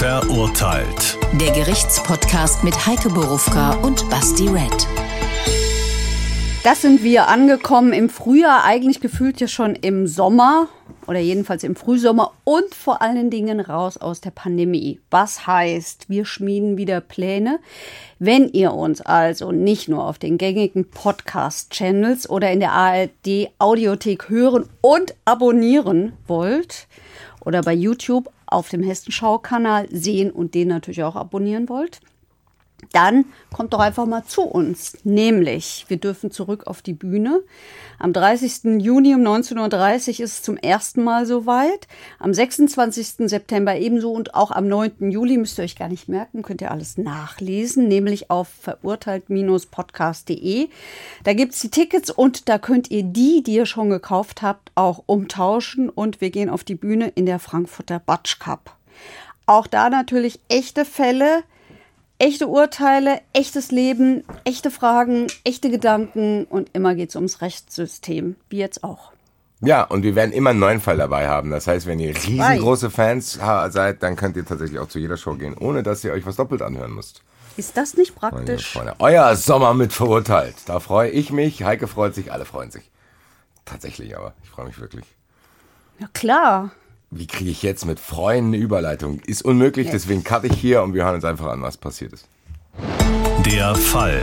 Verurteilt. Der Gerichtspodcast mit Heike Borufka und Basti Red. Das sind wir angekommen im Frühjahr, eigentlich gefühlt ja schon im Sommer oder jedenfalls im Frühsommer und vor allen Dingen raus aus der Pandemie. Was heißt, wir schmieden wieder Pläne. Wenn ihr uns also nicht nur auf den gängigen Podcast-Channels oder in der ARD Audiothek hören und abonnieren wollt oder bei YouTube auf dem Hessenschau-Kanal sehen und den natürlich auch abonnieren wollt, dann kommt doch einfach mal zu uns. Nämlich, wir dürfen zurück auf die Bühne. Am 30. Juni um 19.30 Uhr ist es zum ersten Mal soweit. Am 26. September ebenso und auch am 9. Juli müsst ihr euch gar nicht merken, könnt ihr alles nachlesen, nämlich auf verurteilt-podcast.de. Da gibt es die Tickets und da könnt ihr die, die ihr schon gekauft habt, auch umtauschen und wir gehen auf die Bühne in der Frankfurter Batsch Cup. Auch da natürlich echte Fälle echte Urteile, echtes Leben, echte Fragen, echte Gedanken und immer geht es ums Rechtssystem, wie jetzt auch. Ja, und wir werden immer einen neuen Fall dabei haben. Das heißt, wenn ihr riesengroße Fans seid, dann könnt ihr tatsächlich auch zu jeder Show gehen, ohne dass ihr euch was doppelt anhören müsst. Ist das nicht praktisch? Euer Sommer mit verurteilt. Da freue ich mich, Heike freut sich, alle freuen sich. Tatsächlich aber, ich freue mich wirklich. Ja klar. Wie kriege ich jetzt mit Freunden eine Überleitung? Ist unmöglich, yes. deswegen cutte ich hier und wir hören uns einfach an, was passiert ist. Der Fall.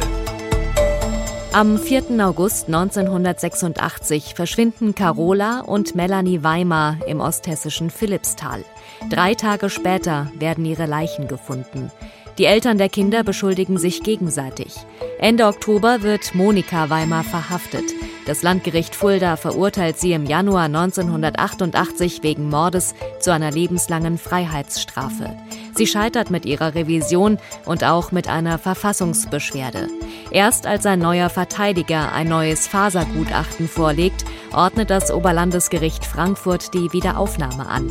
Am 4. August 1986 verschwinden Carola und Melanie Weimar im osthessischen Philippstal. Drei Tage später werden ihre Leichen gefunden. Die Eltern der Kinder beschuldigen sich gegenseitig. Ende Oktober wird Monika Weimar verhaftet. Das Landgericht Fulda verurteilt sie im Januar 1988 wegen Mordes zu einer lebenslangen Freiheitsstrafe. Sie scheitert mit ihrer Revision und auch mit einer Verfassungsbeschwerde. Erst als ein neuer Verteidiger ein neues Fasergutachten vorlegt, ordnet das Oberlandesgericht Frankfurt die Wiederaufnahme an.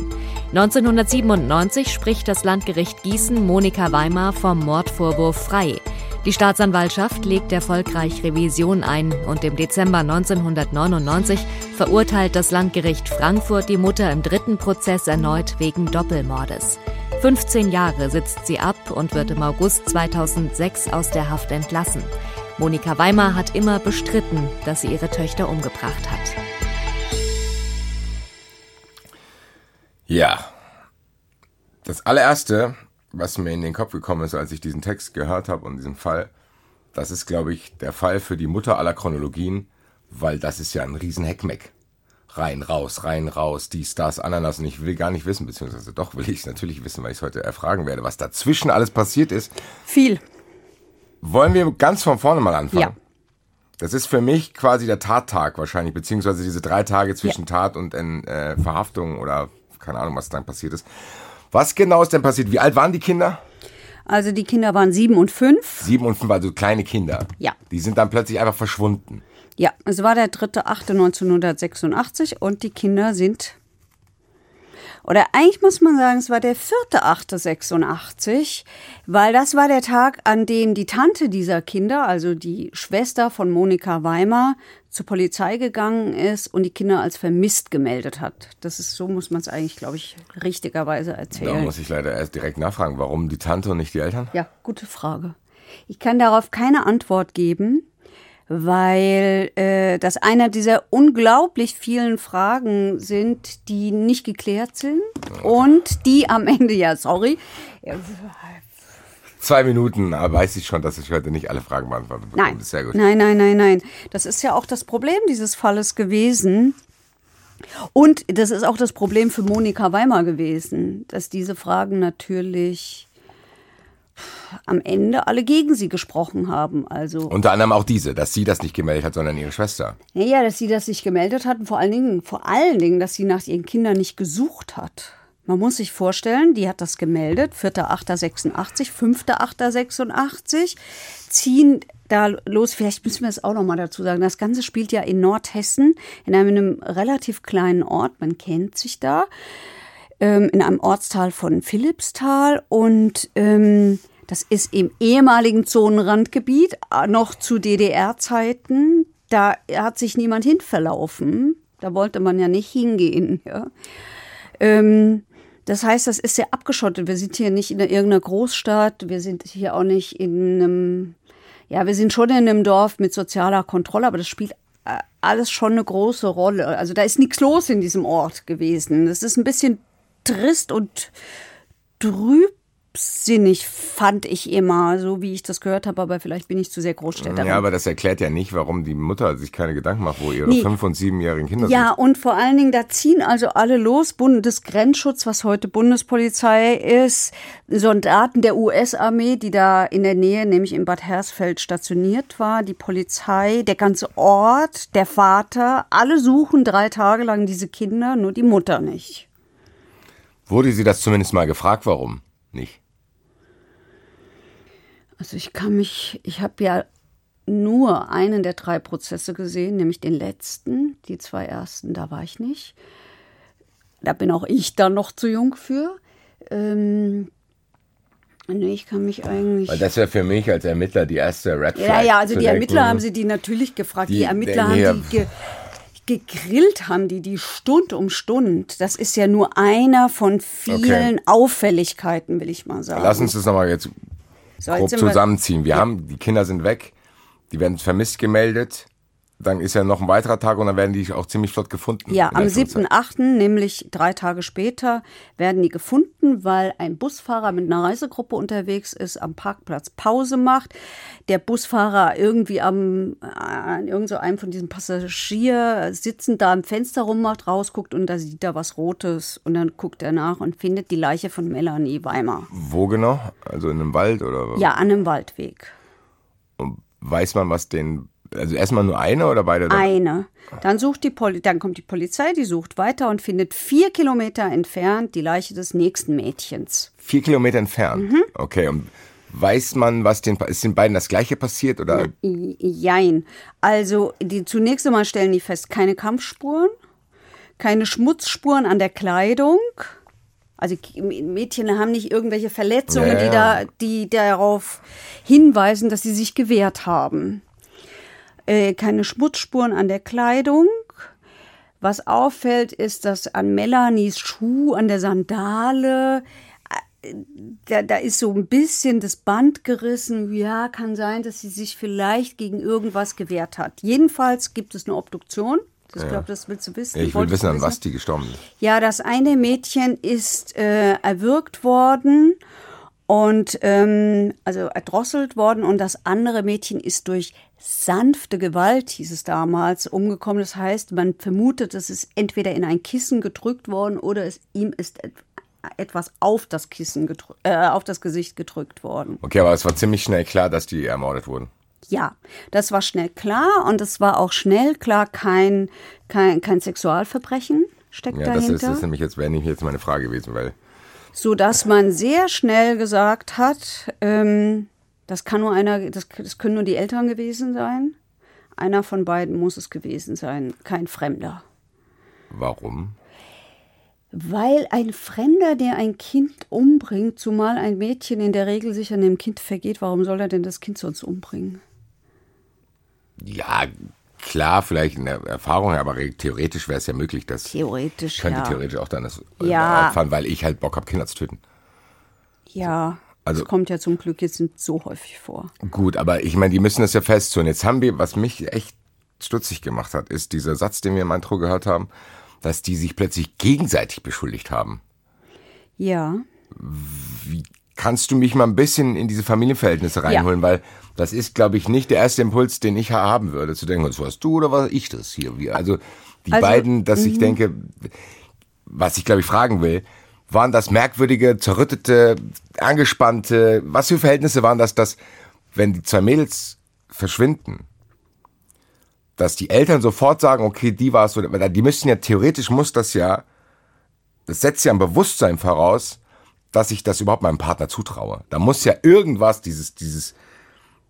1997 spricht das Landgericht Gießen Monika Weimar vom Mordvorwurf frei. Die Staatsanwaltschaft legt erfolgreich Revision ein und im Dezember 1999 verurteilt das Landgericht Frankfurt die Mutter im dritten Prozess erneut wegen Doppelmordes. 15 Jahre sitzt sie ab und wird im August 2006 aus der Haft entlassen. Monika Weimar hat immer bestritten, dass sie ihre Töchter umgebracht hat. Ja. Das allererste, was mir in den Kopf gekommen ist, als ich diesen Text gehört habe und diesen Fall, das ist, glaube ich, der Fall für die Mutter aller Chronologien, weil das ist ja ein riesen Heckmeck. Rein, raus, rein, raus, dies, das, Ananas. Und ich will gar nicht wissen, beziehungsweise doch will ich es natürlich wissen, weil ich es heute erfragen werde, was dazwischen alles passiert ist. Viel. Wollen wir ganz von vorne mal anfangen? Ja. Das ist für mich quasi der Tattag wahrscheinlich, beziehungsweise diese drei Tage zwischen ja. Tat und äh, Verhaftung oder keine Ahnung, was dann passiert ist. Was genau ist denn passiert? Wie alt waren die Kinder? Also die Kinder waren sieben und fünf. Sieben und fünf, also kleine Kinder. Ja. Die sind dann plötzlich einfach verschwunden. Ja, es war der 3.8.1986 und die Kinder sind oder eigentlich muss man sagen, es war der 4.8.86, weil das war der Tag, an dem die Tante dieser Kinder, also die Schwester von Monika Weimar, zur Polizei gegangen ist und die Kinder als vermisst gemeldet hat. Das ist so, muss man es eigentlich, glaube ich, richtigerweise erzählen. Da muss ich leider erst direkt nachfragen, warum die Tante und nicht die Eltern? Ja, gute Frage. Ich kann darauf keine Antwort geben weil äh, das einer dieser unglaublich vielen Fragen sind, die nicht geklärt sind und die am Ende, ja, sorry. Zwei Minuten, weiß ich schon, dass ich heute nicht alle Fragen beantworten bekomme. Nein. Sehr gut. nein, nein, nein, nein. Das ist ja auch das Problem dieses Falles gewesen. Und das ist auch das Problem für Monika Weimar gewesen, dass diese Fragen natürlich am Ende alle gegen sie gesprochen haben. Also Unter anderem auch diese, dass sie das nicht gemeldet hat, sondern ihre Schwester. Ja, dass sie das nicht gemeldet hat und vor allen Dingen, vor allen Dingen, dass sie nach ihren Kindern nicht gesucht hat. Man muss sich vorstellen, die hat das gemeldet, 4.8.86, 5.8.86, ziehen da los, vielleicht müssen wir es auch noch mal dazu sagen, das Ganze spielt ja in Nordhessen, in einem relativ kleinen Ort, man kennt sich da, ähm, in einem Ortsteil von Philippsthal und ähm, das ist im ehemaligen Zonenrandgebiet, äh, noch zu DDR-Zeiten. Da hat sich niemand hin verlaufen. Da wollte man ja nicht hingehen. Ja. Ähm, Das heißt, das ist sehr abgeschottet. Wir sind hier nicht in irgendeiner Großstadt, wir sind hier auch nicht in einem, ja, wir sind schon in einem Dorf mit sozialer Kontrolle, aber das spielt äh, alles schon eine große Rolle. Also da ist nichts los in diesem Ort gewesen. Das ist ein bisschen trist und trüb sinnig, fand ich immer, so wie ich das gehört habe, aber vielleicht bin ich zu sehr Großstädterin. Ja, aber das erklärt ja nicht, warum die Mutter sich keine Gedanken macht, wo ihre Nee. fünf- und siebenjährigen Kinder Ja, sind. und vor allen Dingen, da ziehen also alle los. Bundesgrenzschutz, was heute Bundespolizei ist, Soldaten der US-Armee, die da in der Nähe, nämlich in Bad Hersfeld, stationiert war, die Polizei, der ganze Ort, der Vater, alle suchen drei Tage lang diese Kinder, nur die Mutter nicht. Wurde sie das zumindest mal gefragt, warum nicht? Also ich kann mich, ich habe ja nur einen der drei Prozesse gesehen, nämlich den letzten. Die zwei ersten, da war ich nicht. Da bin auch ich dann noch zu jung für. Ähm, nee, ich kann mich eigentlich. Weil das wäre für mich als Ermittler die erste Red Flag. ja, ja, also die Ermittler haben sie die natürlich gefragt. Die, Die Ermittler haben die ge gegrillt, haben die die Stund um Stund. Das ist ja nur einer von vielen Okay. Auffälligkeiten, will ich mal sagen. Lass uns das nochmal jetzt So, grob jetzt sind wir- zusammenziehen. Wir haben, die Kinder sind weg, die werden vermisst gemeldet. Dann ist ja noch ein weiterer Tag und dann werden die auch ziemlich flott gefunden. Ja, am der Zwischenzeit. 7.8., nämlich drei Tage später, werden die gefunden, weil ein Busfahrer mit einer Reisegruppe unterwegs ist, am Parkplatz Pause macht. Der Busfahrer irgendwie am, äh, an irgend so einem von diesen Passagier sitzend da am Fenster rummacht, rausguckt und da sieht er was Rotes und dann guckt er nach und findet die Leiche von Melanie Weimar. Wo genau? Also in einem Wald oder? Ja, an einem Waldweg. Und weiß man, was den, also erstmal nur eine oder beide? Eine. Dann sucht die Poli dann kommt die Polizei, die sucht weiter und findet vier Kilometer entfernt die Leiche des nächsten Mädchens. Vier Kilometer entfernt. Mhm. Okay, und weiß man, was den, ist den beiden das gleiche passiert oder? I- Jein. Also, die zunächst einmal stellen die fest, keine Kampfspuren, keine Schmutzspuren an der Kleidung. Also Mädchen haben nicht irgendwelche Verletzungen, Ja, die ja. da, die darauf hinweisen, dass sie sich gewehrt haben. Äh, keine Schmutzspuren an der Kleidung. Was auffällt, ist, dass an Melanies Schuh, an der Sandale, äh, da, da ist so ein bisschen das Band gerissen. Ja, kann sein, dass sie sich vielleicht gegen irgendwas gewehrt hat. Jedenfalls gibt es eine Obduktion. Ich glaube, das willst du wissen. Ich will Wolltest wissen, an was die gestorben ist. ja, das eine Mädchen ist äh, erwürgt worden und ähm, also erdrosselt worden und das andere Mädchen ist durch sanfte Gewalt, hieß es damals, umgekommen. Das heißt, man vermutet, es ist entweder in ein Kissen gedrückt worden oder es ihm ist et etwas auf das Kissen äh, auf das Gesicht gedrückt worden. Okay, aber es war ziemlich schnell klar, dass die ermordet wurden. Ja, das war schnell klar und es war auch schnell klar, kein, kein, kein Sexualverbrechen steckt Ja, das dahinter. ist, das ist nämlich jetzt, wäre nämlich jetzt meine Frage gewesen, weil so dass man sehr schnell gesagt hat, ähm, das kann nur einer, das, das können nur die Eltern gewesen sein. Einer von beiden muss es gewesen sein, kein Fremder. warum? Weil ein Fremder, der ein Kind umbringt, zumal ein Mädchen in der Regel sich an dem Kind vergeht, warum soll er denn das Kind sonst umbringen? Ja, klar, vielleicht in der Erfahrung, aber re- theoretisch wäre es ja möglich, dass Theoretisch, ich könnte ja. theoretisch auch dann das äh, Ja. opfern, weil ich halt Bock habe, Kinder zu töten. Ja, Also- das kommt ja zum Glück jetzt nicht so häufig vor. Gut, aber ich meine, die müssen das ja festtun. Jetzt haben wir, was mich echt stutzig gemacht hat, ist dieser Satz, den wir im Intro gehört haben, dass die sich plötzlich gegenseitig beschuldigt haben. Ja, Kannst du mich mal ein bisschen in diese Familienverhältnisse reinholen? Weil das ist, glaube ich, nicht der erste Impuls, den ich ha- haben würde, zu denken, was warst du oder war ich das hier? Wie- Also die Also, beiden, dass ich denke, was ich, glaube ich, fragen will, waren das merkwürdige, zerrüttete, angespannte, was für Verhältnisse waren das, dass, wenn die zwei Mädels verschwinden, dass die Eltern sofort sagen, okay, die war es, die müssen ja, theoretisch muss das ja, das setzt ja ein Bewusstsein voraus, dass ich das überhaupt meinem Partner zutraue. Da muss ja irgendwas, dieses, dieses,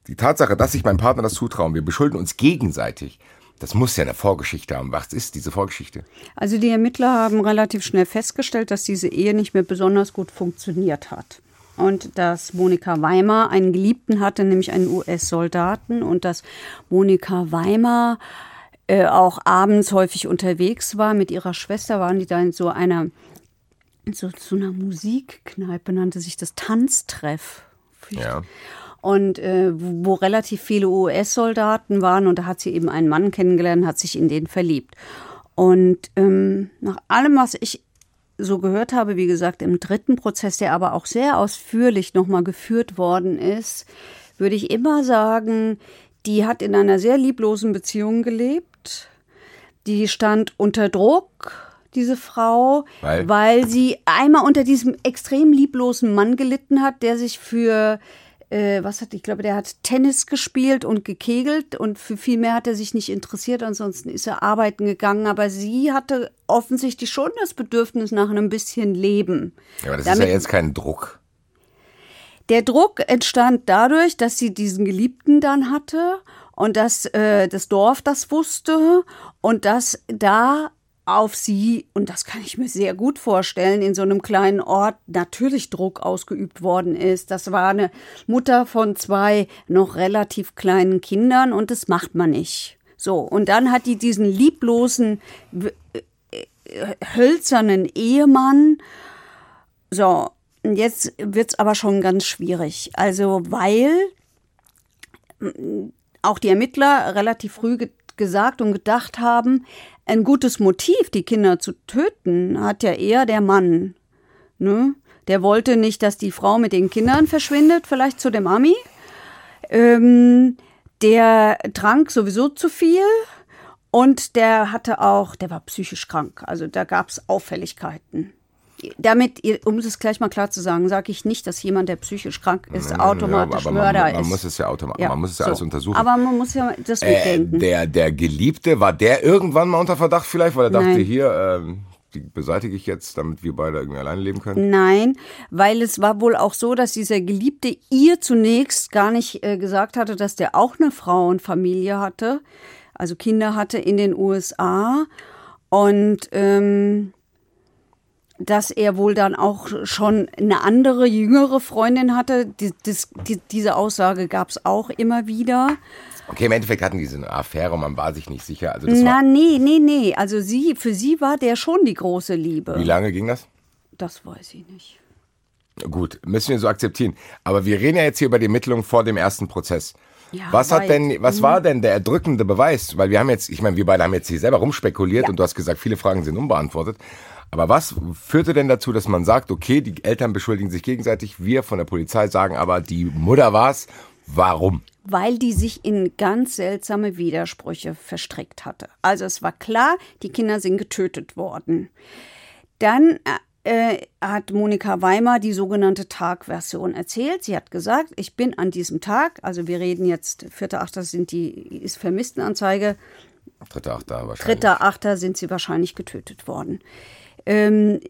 die Tatsache, dass ich meinem Partner das zutraue, wir beschulden uns gegenseitig, das muss ja eine Vorgeschichte haben. Was ist diese Vorgeschichte? Also die Ermittler haben relativ schnell festgestellt, dass diese Ehe nicht mehr besonders gut funktioniert hat. Und dass Monika Weimar einen Geliebten hatte, nämlich einen US-Soldaten. Und dass Monika Weimar äh, auch abends häufig unterwegs war. Mit ihrer Schwester waren die da in so einer so zu einer Musikkneipe, nannte sich das Tanztreff. Ja. Und äh, wo relativ viele US-Soldaten waren und da hat sie eben einen Mann kennengelernt, hat sich in den verliebt. Und ähm, nach allem, was ich so gehört habe, wie gesagt, im dritten Prozess, der aber auch sehr ausführlich nochmal geführt worden ist, würde ich immer sagen, die hat in einer sehr lieblosen Beziehung gelebt. Die stand unter Druck, diese Frau, Weil? weil sie einmal unter diesem extrem lieblosen Mann gelitten hat, der sich für äh, was hat, ich glaube, der hat Tennis gespielt und gekegelt und für viel mehr hat er sich nicht interessiert, ansonsten ist er arbeiten gegangen, aber sie hatte offensichtlich schon das Bedürfnis nach einem bisschen Leben. Ja, aber das Damit- ist ja jetzt kein Druck. Der Druck entstand dadurch, dass sie diesen Geliebten dann hatte und dass äh, das Dorf das wusste und dass da auf sie, und das kann ich mir sehr gut vorstellen, in so einem kleinen Ort natürlich Druck ausgeübt worden ist. Das war eine Mutter von zwei noch relativ kleinen Kindern und das macht man nicht. So, und dann hat die diesen lieblosen, äh, hölzernen Ehemann, so, jetzt wird's aber schon ganz schwierig. Also, weil auch die Ermittler relativ früh ge gesagt und gedacht haben, ein gutes Motiv, die Kinder zu töten, hat ja eher der Mann. Ne? Der wollte nicht, dass die Frau mit den Kindern verschwindet, vielleicht zu dem Ami. Ähm, der trank sowieso zu viel und der hatte auch, der war psychisch krank. Also da gab's Auffälligkeiten. Damit, um es gleich mal klar zu sagen, sage ich nicht, dass jemand, der psychisch krank ist, automatisch aber Mörder man, man ist. muss es ja automatisch, man muss es ja alles so. untersuchen. Aber man muss ja das äh, mitdenken. der, der Geliebte, war der irgendwann mal unter Verdacht vielleicht, weil er dachte, Nein. hier, ähm, die beseitige ich jetzt, damit wir beide irgendwie alleine leben können? Nein, weil es war wohl auch so, dass dieser Geliebte ihr zunächst gar nicht äh, gesagt hatte, dass der auch eine Frau und Familie hatte, also Kinder hatte in den USA und ähm, dass er wohl dann auch schon eine andere, jüngere Freundin hatte. Die, das, die, diese Aussage gab es auch immer wieder. Okay, im Endeffekt hatten die so eine Affäre und man war sich nicht sicher. Also das Na, nee, nee, nee. Also sie, für sie war der schon die große Liebe. wie lange ging das? Das weiß ich nicht. Gut, müssen wir so akzeptieren. Aber wir reden ja jetzt hier über die Ermittlungen vor dem ersten Prozess. Ja, was hat weit. denn, was war denn der erdrückende Beweis? Weil wir haben jetzt, ich meine, wir beide haben jetzt hier selber rumspekuliert Ja. und du hast gesagt, viele Fragen sind unbeantwortet. Aber was führte denn dazu, dass man sagt, okay, die Eltern beschuldigen sich gegenseitig, wir von der Polizei sagen aber, die Mutter war's. Warum? weil die sich in ganz seltsame Widersprüche verstrickt hatte. Also es war klar, die Kinder sind getötet worden. Dann äh, hat Monika Weimer die sogenannte Tagversion erzählt. Sie hat gesagt, ich bin an diesem Tag, also wir reden jetzt, 4.8. sind die, ist Vermisstenanzeige, Dritter, achter wahrscheinlich. 3.8. sind sie wahrscheinlich getötet worden. Ähm,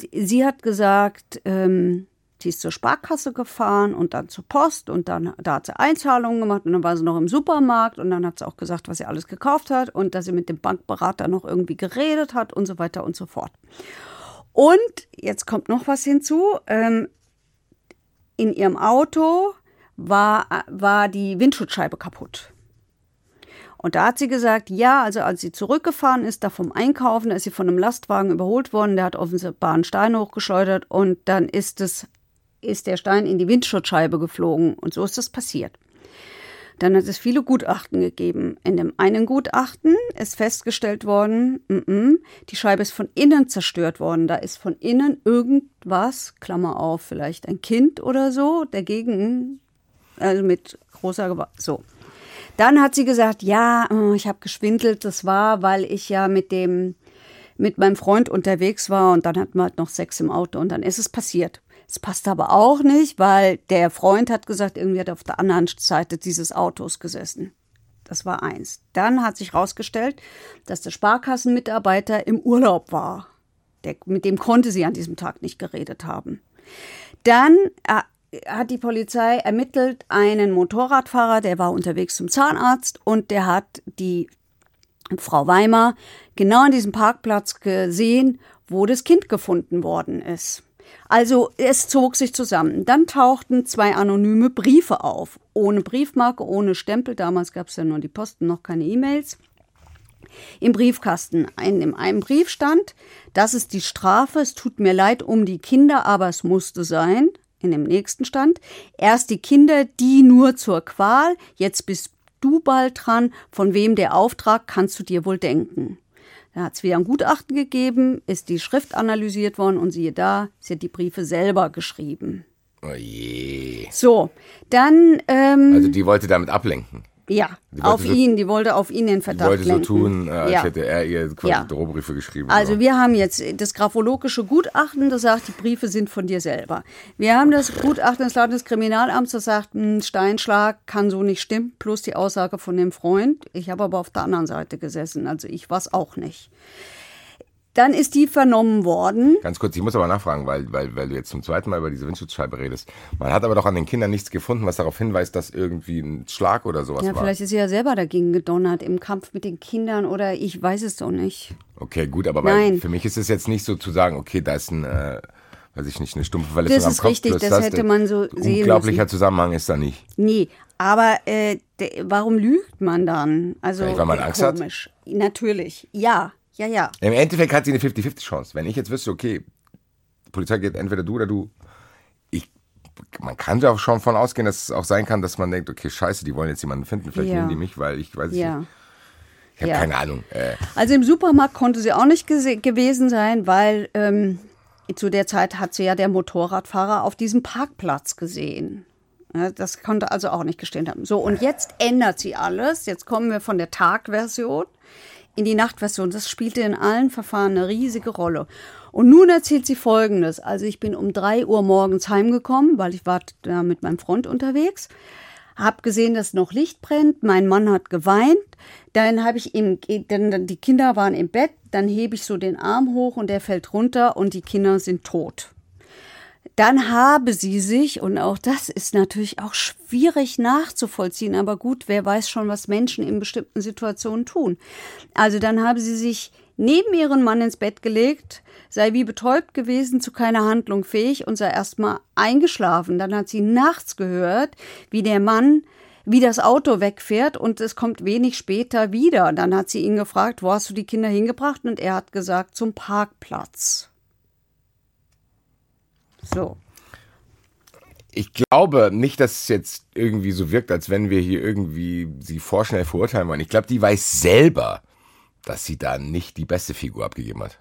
die- sie hat gesagt, ähm, sie ist zur Sparkasse gefahren und dann zur Post und dann da hat sie Einzahlungen gemacht und dann war sie noch im Supermarkt und dann hat sie auch gesagt, was sie alles gekauft hat und dass sie mit dem Bankberater noch irgendwie geredet hat und so weiter und so fort. Und jetzt kommt noch was hinzu. Ähm, in ihrem Auto war, war die Windschutzscheibe kaputt. Und da hat sie gesagt, ja, also als sie zurückgefahren ist, da vom Einkaufen, da ist sie von einem Lastwagen überholt worden, der hat offenbar einen Stein hochgeschleudert und dann ist es, ist der Stein in die Windschutzscheibe geflogen und so ist das passiert. Dann hat es viele Gutachten gegeben. In dem einen Gutachten ist festgestellt worden, mm -mm, die Scheibe ist von innen zerstört worden. Da ist von innen irgendwas, Klammer auf, vielleicht ein Kind oder so, dagegen, also mit großer Gewalt, so. Dann hat sie gesagt, ja, äh, ich habe geschwindelt. Das war, weil ich ja mit dem mit meinem Freund unterwegs war und dann hatten wir halt noch Sex im Auto und dann ist es passiert. Es passt aber auch nicht, weil der Freund hat gesagt, irgendwie hat er auf der anderen Seite dieses Autos gesessen. Das war eins. Dann hat sich herausgestellt, dass der Sparkassenmitarbeiter im Urlaub war. Der, mit dem konnte sie an diesem Tag nicht geredet haben. Dann äh, hat die Polizei ermittelt einen Motorradfahrer, der war unterwegs zum Zahnarzt und der hat die Frau Weimar genau an diesem Parkplatz gesehen, wo das Kind gefunden worden ist. Also es zog sich zusammen. Dann tauchten zwei anonyme Briefe auf, ohne Briefmarke, ohne Stempel. Damals gab es ja nur die Posten, noch keine E-Mails. im Briefkasten. In, in einem Brief stand, das ist die Strafe, es tut mir leid um die Kinder, aber es musste sein. In dem nächsten stand, erst die Kinder, die nur zur Qual, jetzt bist du bald dran, von wem der Auftrag kannst du dir wohl denken. Da hat es wieder ein Gutachten gegeben, ist die Schrift analysiert worden und siehe da, sie hat die Briefe selber geschrieben. Oh je. So, dann, ähm, Also die wollte damit ablenken. Ja, die auf wollte so- ihn, die wollte auf ihn den Die Verdacht wollte so lenken. tun, äh, als ja. hätte er ihr quasi Ja. Drohbriefe geschrieben. Also So. wir haben jetzt das graphologische Gutachten, das sagt, die Briefe sind von dir selber. Wir haben das Gutachten des Landeskriminalamts, das sagt, ein Steinschlag kann so nicht stimmen, plus die Aussage von dem Freund. Ich habe aber auf der anderen Seite gesessen, also ich war es auch nicht. Dann ist die vernommen worden. Ganz kurz, ich muss aber nachfragen, weil, weil, weil du jetzt zum zweiten Mal über diese Windschutzscheibe redest. Man hat aber doch an den Kindern nichts gefunden, was darauf hinweist, dass irgendwie ein Schlag oder sowas Ja, war. vielleicht ist sie ja selber dagegen gedonnert im Kampf mit den Kindern oder ich weiß es doch nicht. Okay, gut, aber Nein. für mich ist es jetzt nicht so zu sagen, okay, da ist ein, äh, weiß ich nicht, eine stumpfe Verletzung Das am ist Kopf. richtig, plus das hätte man so sehen Unglaublicher müssen. Zusammenhang ist da nicht. Nee, aber äh, warum lügt man dann? Also Vielleicht, weil man äh, Angst hat? komisch. Natürlich. Ja, ja, ja. Im Endeffekt hat sie eine 50-50-Chance. Wenn ich jetzt wüsste, okay, die Polizei geht entweder du oder du, ich, man kann ja auch schon von ausgehen, dass es auch sein kann, dass man denkt, okay, scheiße, die wollen jetzt jemanden finden, vielleicht Ja. nehmen die mich, weil ich weiß Ja. nicht. Ich habe Ja. keine Ahnung. Äh, Also im Supermarkt konnte sie auch nicht gewesen sein, weil ähm, zu der Zeit hat sie ja der Motorradfahrer auf diesem Parkplatz gesehen. Ja, das konnte also auch nicht gestehen haben. So, und jetzt ändert sie alles. Jetzt kommen wir von der Tagversion in die Nachtversion. Das spielte in allen Verfahren eine riesige Rolle. Und nun erzählt sie Folgendes. Also ich bin um drei Uhr morgens heimgekommen, weil ich war da mit meinem Freund unterwegs. Hab gesehen, dass noch Licht brennt. Mein Mann hat geweint. Dann habe ich ihm, dann, die Kinder waren im Bett. Dann hebe ich so den Arm hoch und der fällt runter und die Kinder sind tot. Dann habe sie sich, und auch das ist natürlich auch schwierig nachzuvollziehen, aber gut, wer weiß schon, was Menschen in bestimmten Situationen tun. Also dann habe sie sich neben ihren Mann ins Bett gelegt, sei wie betäubt gewesen, zu keiner Handlung fähig und sei erstmal eingeschlafen. Dann hat sie nachts gehört, wie der Mann wie das Auto wegfährt und es kommt wenig später wieder. Dann hat sie ihn gefragt, wo hast du die Kinder hingebracht? Und er hat gesagt, zum Parkplatz. So. ich glaube nicht, dass es jetzt irgendwie so wirkt, als wenn wir hier irgendwie sie vorschnell verurteilen wollen. Ich glaube, die weiß selber, dass sie da nicht die beste Figur abgegeben hat.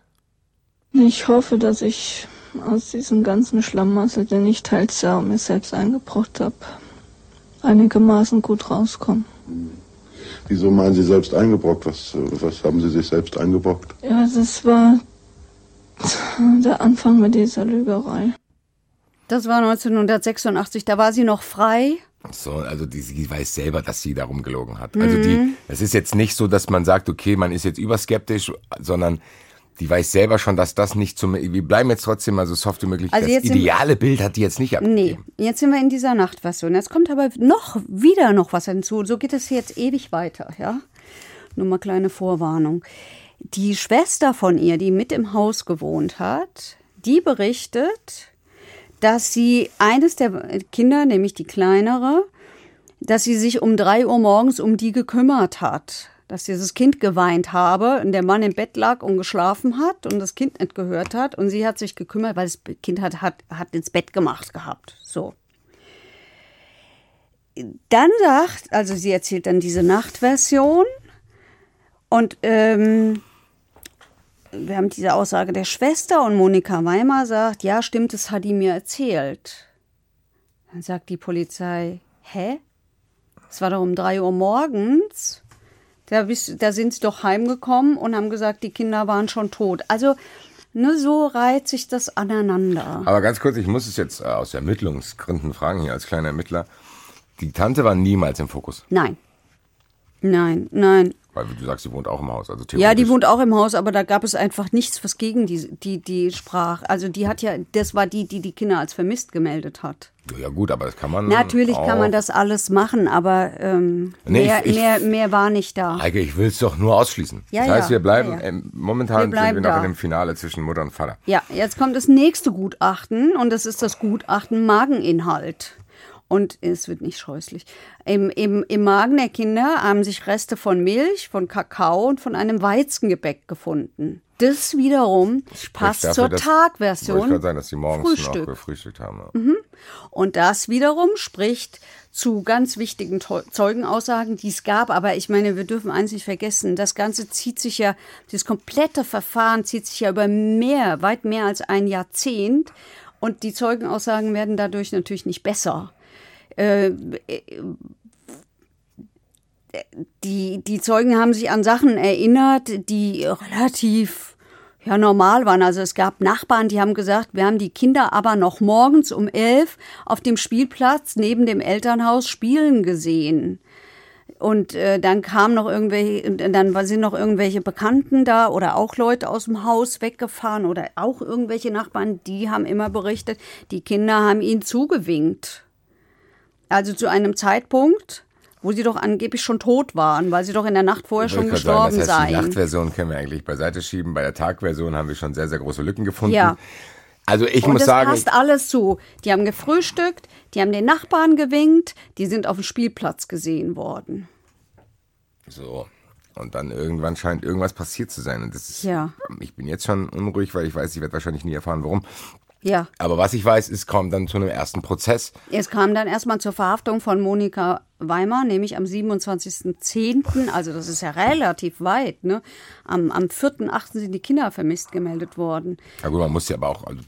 Ich hoffe, dass ich aus diesem ganzen Schlamassel, den ich teils ja mir selbst eingebrockt habe, einigermaßen gut rauskomme. Wieso meinen Sie selbst eingebrockt? Was, was haben Sie sich selbst eingebrockt? Ja, das war der Anfang mit dieser Lügerei. Das war 1986, da war sie noch frei. So, also die, sie weiß selber, dass sie darum gelogen hat. Also die, es ist jetzt nicht so, dass man sagt, okay, man ist jetzt überskeptisch, sondern die weiß selber schon, dass das nicht zum, wir bleiben jetzt trotzdem mal so soft wie möglich. Also das ideale Bild hat die jetzt nicht Nee, abgegeben. jetzt sind wir in dieser Nachtversion. Jetzt kommt aber noch wieder noch was hinzu. So geht es jetzt ewig weiter, ja? Nur mal kleine Vorwarnung. Die Schwester von ihr, die mit im Haus gewohnt hat, die berichtet, dass sie eines der Kinder, nämlich die kleinere, dass sie sich um drei Uhr morgens um die gekümmert hat. Dass dieses Kind geweint habe und der Mann im Bett lag und geschlafen hat und das Kind nicht gehört hat. Und sie hat sich gekümmert, weil das Kind hat, hat, hat ins Bett gemacht gehabt. So. Dann sagt, also sie erzählt dann diese Nachtversion und ähm, wir haben diese Aussage der Schwester und Monika Weimar sagt, ja, stimmt, das hat die mir erzählt. Dann sagt die Polizei, hä? Es war doch um drei Uhr morgens. Da, bist, da sind sie doch heimgekommen und haben gesagt, die Kinder waren schon tot. Also, nur so reiht sich das aneinander. Aber ganz kurz, ich muss es jetzt äh, aus Ermittlungsgründen fragen hier als kleiner Ermittler. Die Tante war niemals im Fokus. Nein. Nein, nein. Weil du sagst, sie wohnt auch im Haus. Also Ja, die wohnt auch im Haus, aber da gab es einfach nichts, was gegen die, die, die sprach. Also die hat ja, das war die, die die Kinder als vermisst gemeldet hat. Ja gut, aber das kann man Natürlich kann man das alles machen, aber ähm, Nee, mehr, ich- ich- mehr, mehr war nicht da. Heike, ich will es doch nur ausschließen. Ja, das heißt, wir bleiben, ja, ja. ähm, momentan Wir bleiben sind wir noch da. in dem Finale zwischen Mutter und Vater. Ja, jetzt kommt das nächste Gutachten und das ist das Gutachten Mageninhalt. Und es wird nicht scheußlich. Im, im, Im Magen der Kinder haben sich Reste von Milch, von Kakao und von einem Weizengebäck gefunden. Das wiederum passt dafür, zur dass- ich Tagversion. gerade sagen, dass die morgens Frühstück. Mhm. noch gefrühstückt haben. Ja. Und das wiederum spricht zu ganz wichtigen Zeugenaussagen, die es gab. Aber ich meine, wir dürfen eins nicht vergessen. Das Ganze zieht sich ja, das komplette Verfahren zieht sich ja über mehr, weit mehr als ein Jahrzehnt. Und die Zeugenaussagen werden dadurch natürlich nicht besser. Äh, die, die Zeugen haben sich an Sachen erinnert, die relativ ja, normal waren. Also es gab Nachbarn, die haben gesagt, wir haben die Kinder aber noch morgens um elf auf dem Spielplatz neben dem Elternhaus spielen gesehen. Und äh, dann kamen noch irgendwelche, dann sind noch irgendwelche Bekannten da oder auch Leute aus dem Haus weggefahren oder auch irgendwelche Nachbarn, die haben immer berichtet, die Kinder haben ihnen zugewinkt. Also zu einem Zeitpunkt, wo sie doch angeblich schon tot waren, weil sie doch in der Nacht vorher schon gestorben sagen, das heißt, Die seien. Nachtversion können wir eigentlich beiseite schieben. Bei der Tagversion haben wir schon sehr, sehr große Lücken gefunden. Ja. Also ich Und muss das sagen, passt alles zu. Die haben gefrühstückt, die haben den Nachbarn gewinkt, die sind auf dem Spielplatz gesehen worden. so. Und dann irgendwann scheint irgendwas passiert zu sein. Und das ist, Ja. ich bin jetzt schon unruhig, weil ich weiß, ich werde wahrscheinlich nie erfahren, warum. Ja. Aber was ich weiß, ist, kommt dann zu einem ersten Prozess. Es kam dann erstmal zur Verhaftung von Monika Weimar, nämlich am 27.10., also das ist ja relativ weit, ne? Am, am 4.8. sind die Kinder vermisst gemeldet worden. Na gut, man muss ja aber auch, also,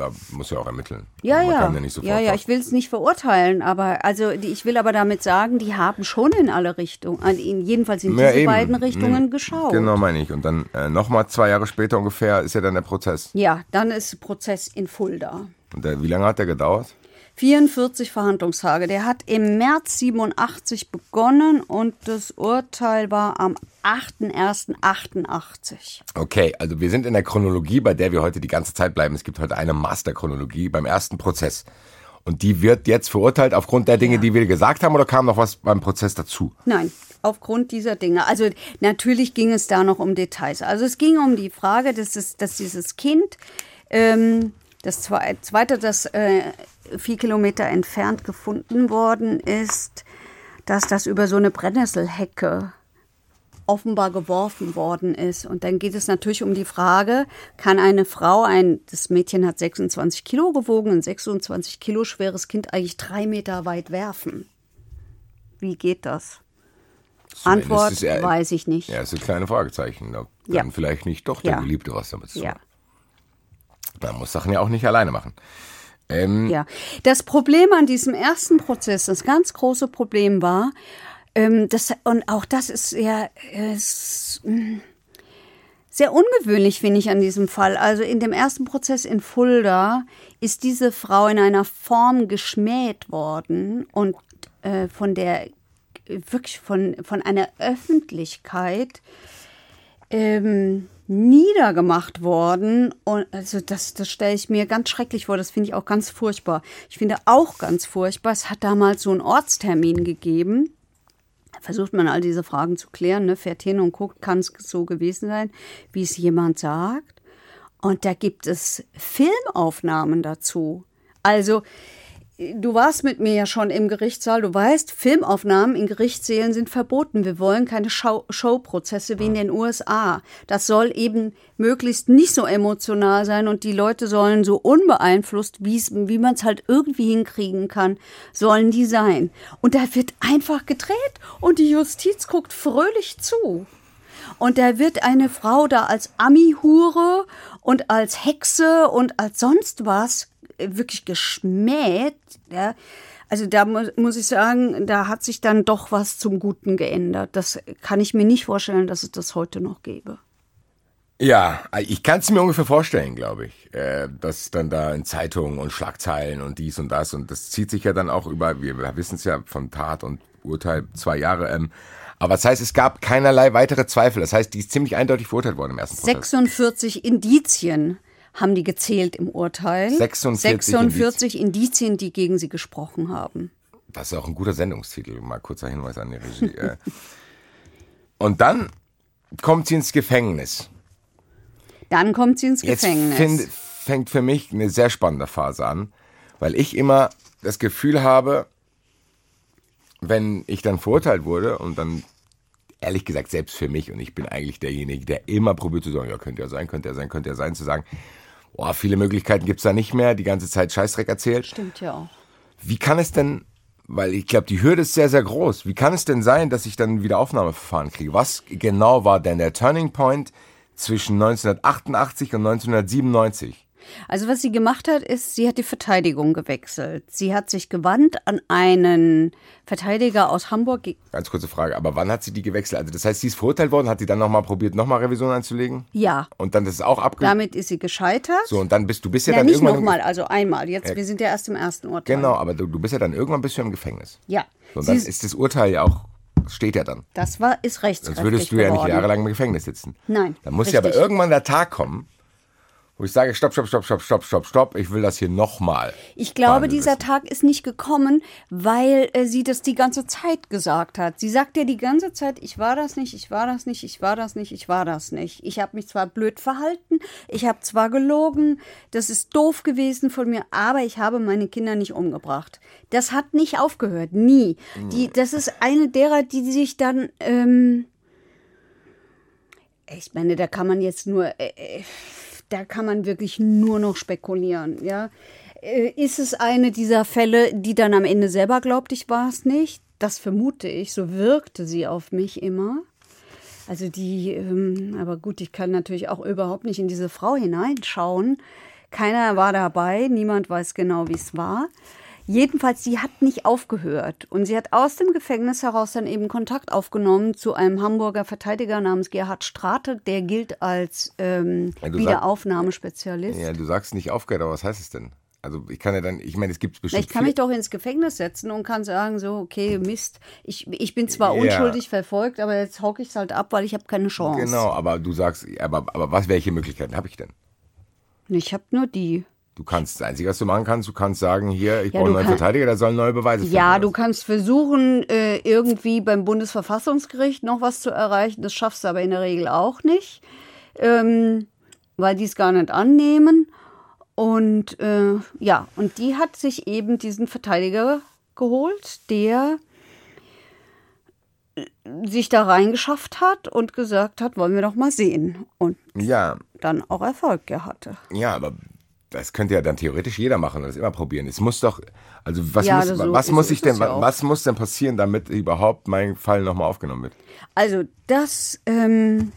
da muss ja auch ermitteln. Ja, man ja. Ja, ja, ja, ich will es nicht verurteilen, aber also die, ich will aber damit sagen, die haben schon in alle Richtungen, also in, jedenfalls in Ja, diese eben. beiden Richtungen Hm, geschaut. Genau, meine ich. Und dann äh, nochmal zwei Jahre später ungefähr ist ja dann der Prozess. Ja, dann ist Prozess in Fulda. Und der, wie lange hat der gedauert? 44 Verhandlungstage. Der hat im März 87 begonnen und das Urteil war am 8.1.88. Okay, also wir sind in der Chronologie, bei der wir heute die ganze Zeit bleiben. Es gibt heute eine Masterchronologie beim ersten Prozess. Und die wird jetzt verurteilt aufgrund der Dinge, die wir gesagt haben, oder kam noch was beim Prozess dazu? Nein, aufgrund dieser Dinge. Also natürlich ging es da noch um Details. Also es ging um die Frage, dass, es, dass dieses Kind, ähm, das zwe- zweite, das äh, vier Kilometer entfernt gefunden worden ist, dass das über so eine Brennnesselhecke offenbar geworfen worden ist. Und dann geht es natürlich um die Frage, kann eine Frau, ein, das Mädchen hat 26 Kilo gewogen, ein 26 Kilo schweres Kind eigentlich drei Meter weit werfen? Wie geht das? Zumindest Antwort ist er- weiß ich nicht. Ja, ist ein kleines Fragezeichen. Ob Ja. vielleicht nicht doch der Ja. Geliebte was damit zu tun. Ja. Man muss Sachen ja auch nicht alleine machen. Ähm, Ja, das Problem an diesem ersten Prozess, das ganz große Problem war, ähm, das, und auch das ist ja äh, mh, sehr ungewöhnlich, finde ich, an diesem Fall. Also in dem ersten Prozess in Fulda ist diese Frau in einer Form geschmäht worden und äh, von der wirklich von, von einer Öffentlichkeit ähm, niedergemacht worden. Und also das, das stelle ich mir ganz schrecklich vor. Das finde ich auch ganz furchtbar. Ich finde auch ganz furchtbar, es hat damals so einen Ortstermin gegeben. Versucht man all diese Fragen zu klären, ne? fährt hin und guckt, kann es so gewesen sein, wie es jemand sagt. Und da gibt es Filmaufnahmen dazu. Also, du warst mit mir ja schon im Gerichtssaal. Du weißt, Filmaufnahmen in Gerichtssälen sind verboten. Wir wollen keine Show Showprozesse wie in den USA. Das soll eben möglichst nicht so emotional sein und die Leute sollen so unbeeinflusst, wie man es halt irgendwie hinkriegen kann, sollen die sein. Und da wird einfach gedreht und die Justiz guckt fröhlich zu. Und da wird eine Frau da als Ami-Hure und als Hexe und als sonst was wirklich geschmäht. Ja. Also da mu muss ich sagen, da hat sich dann doch was zum Guten geändert. Das kann ich mir nicht vorstellen, dass es das heute noch gäbe. Ja, ich kann es mir ungefähr vorstellen, glaube ich, äh, dass dann da in Zeitungen und Schlagzeilen und dies und das und das zieht sich ja dann auch über, wir wissen es ja von Tat und Urteil zwei Jahre. Ähm, aber das heißt, es gab keinerlei weitere Zweifel. Das heißt, die ist ziemlich eindeutig verurteilt worden im ersten Prozess. 46 Indizien haben die gezählt im Urteil. 46 46 Indizien, die gegen sie gesprochen haben. Das ist auch ein guter Sendungstitel. Mal kurzer Hinweis an die Regie. äh. Und dann kommt sie ins Gefängnis. Dann kommt sie ins Jetzt Gefängnis. find, fängt für mich eine sehr spannende Phase an, weil ich immer das Gefühl habe, wenn ich dann verurteilt wurde und dann ehrlich gesagt selbst für mich und ich bin eigentlich derjenige, der immer probiert zu sagen, ja, könnte ja sein, könnte ja sein, könnte ja sein, zu sagen, boah, viele Möglichkeiten gibt's da nicht mehr, die ganze Zeit Scheißdreck erzählt. Stimmt ja auch. Wie kann es denn, weil ich glaube, die Hürde ist sehr, sehr groß, wie kann es denn sein, dass ich dann wieder Aufnahmeverfahren kriege? Was genau war denn der Turning Point zwischen 1988 und 1997? Also was sie gemacht hat, ist, sie hat die Verteidigung gewechselt. Sie hat sich gewandt an einen Verteidiger aus Hamburg. Ganz kurze Frage, aber wann hat sie die gewechselt? Also das heißt, sie ist verurteilt worden, hat sie dann nochmal probiert, nochmal Revision einzulegen? Ja. Und dann ist es auch abge... Damit ist sie gescheitert. So, und dann bist du bist ja, ja, dann nicht irgendwann... nochmal, also einmal. Jetzt, wir sind ja erst im ersten Urteil. Genau, aber du, du bist ja dann irgendwann bist du im Gefängnis. Ja. So, und Sie dann ist- das Urteil ja auch, steht ja dann. Das war, ist rechtskräftig Sonst würdest du ja nicht geworden. jahrelang im Gefängnis sitzen. Nein, Dann muss ja aber richtig. irgendwann der Tag kommen, wo ich sage, stopp, stopp, stopp, stopp, stopp, stopp, stopp, ich will das hier nochmal. Ich glaube, dieser Tag ist nicht gekommen, weil äh, sie das die ganze Zeit gesagt hat. Sie sagt ja die ganze Zeit, ich war das nicht, ich war das nicht, ich war das nicht, ich war das nicht. Ich habe mich zwar blöd verhalten, ich habe zwar gelogen, das ist doof gewesen von mir, aber ich habe meine Kinder nicht umgebracht. Das hat nicht aufgehört, nie. Die, das ist eine derer, die sich dann... Ähm, ich meine, da kann man jetzt nur, äh, äh, da kann man wirklich nur noch spekulieren, ja. Äh, Ist es eine dieser Fälle, die dann am Ende selber glaubt, ich war es nicht? Das vermute ich. So wirkte sie auf mich immer. Also die, ähm, aber gut, ich kann natürlich auch überhaupt nicht in diese Frau hineinschauen. Keiner war dabei, niemand weiß genau, wie es war. Jedenfalls, sie hat nicht aufgehört. Und sie hat aus dem Gefängnis heraus dann eben Kontakt aufgenommen zu einem Hamburger Verteidiger namens Gerhard Strate. Der gilt als ähm, Ja, du sag- Wiederaufnahmespezialist. Ja, du sagst nicht aufgehört, aber was heißt es denn? Also ich kann ja dann, ich meine, es gibt Na, bestimmt ich kann mich doch ins Gefängnis setzen und kann sagen, so, okay, Mist, ich, ich bin zwar Ja. unschuldig verfolgt, aber jetzt hocke ich es halt ab, weil ich habe keine Chance. Genau, aber du sagst, aber, aber was, welche Möglichkeiten habe ich denn? Ich habe nur die. Du kannst, das Einzige, was du machen kannst, du kannst sagen, hier, ich Ja, brauche einen neuen kann- Verteidiger, der soll neue Beweise finden. Ja, du kannst versuchen, äh, irgendwie beim Bundesverfassungsgericht noch was zu erreichen. Das schaffst du aber in der Regel auch nicht, ähm, weil die es gar nicht annehmen. Und äh, ja, und die hat sich eben diesen Verteidiger geholt, der äh, sich da reingeschafft hat und gesagt hat, wollen wir doch mal sehen. Und Ja, dann auch Erfolg er hatte. ja, aber das könnte ja dann theoretisch jeder machen und das immer probieren. Es muss doch, also was Ja, muss, so was ist- muss ist ich denn, ja was muss denn passieren, damit überhaupt mein Fall nochmal aufgenommen wird? Also das, ähm,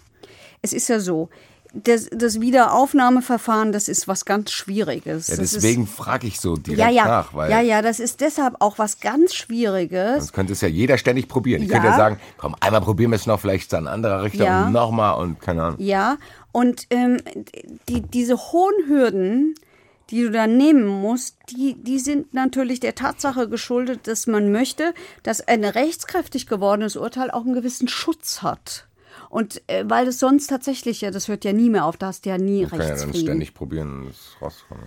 es ist ja so, das, das Wiederaufnahmeverfahren, das ist was ganz Schwieriges. Ja, deswegen frage ich so ist, direkt ja, ja, nach, weil ja, ja, das ist deshalb auch was ganz Schwieriges. sonst könnte es ja jeder ständig probieren. Ich Ja. könnte ja sagen, komm, einmal probieren wir es noch, vielleicht ein anderer Richter Ja. und nochmal und keine Ahnung. Ja, und ähm, die, diese hohen Hürden, die du da nehmen musst, die, die sind natürlich der Tatsache geschuldet, dass man möchte, dass ein rechtskräftig gewordenes Urteil auch einen gewissen Schutz hat. Und äh, weil es sonst tatsächlich, ja, das hört ja nie mehr auf, da hast du ja nie Ich kann ja dann Rechtsfrieden. ständig probieren und es rauskommen.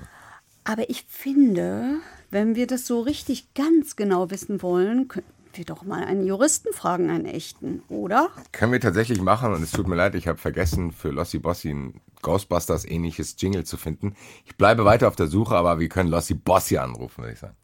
Aber ich finde, wenn wir das so richtig ganz genau wissen wollen, wir doch mal einen Juristen fragen, einen echten, oder? Können wir tatsächlich machen und es tut mir leid, ich habe vergessen, für Lossi Bossi ein Ghostbusters ähnliches Jingle zu finden. Ich bleibe weiter auf der Suche, aber wir können Lossi Bossi anrufen, würde ich sagen.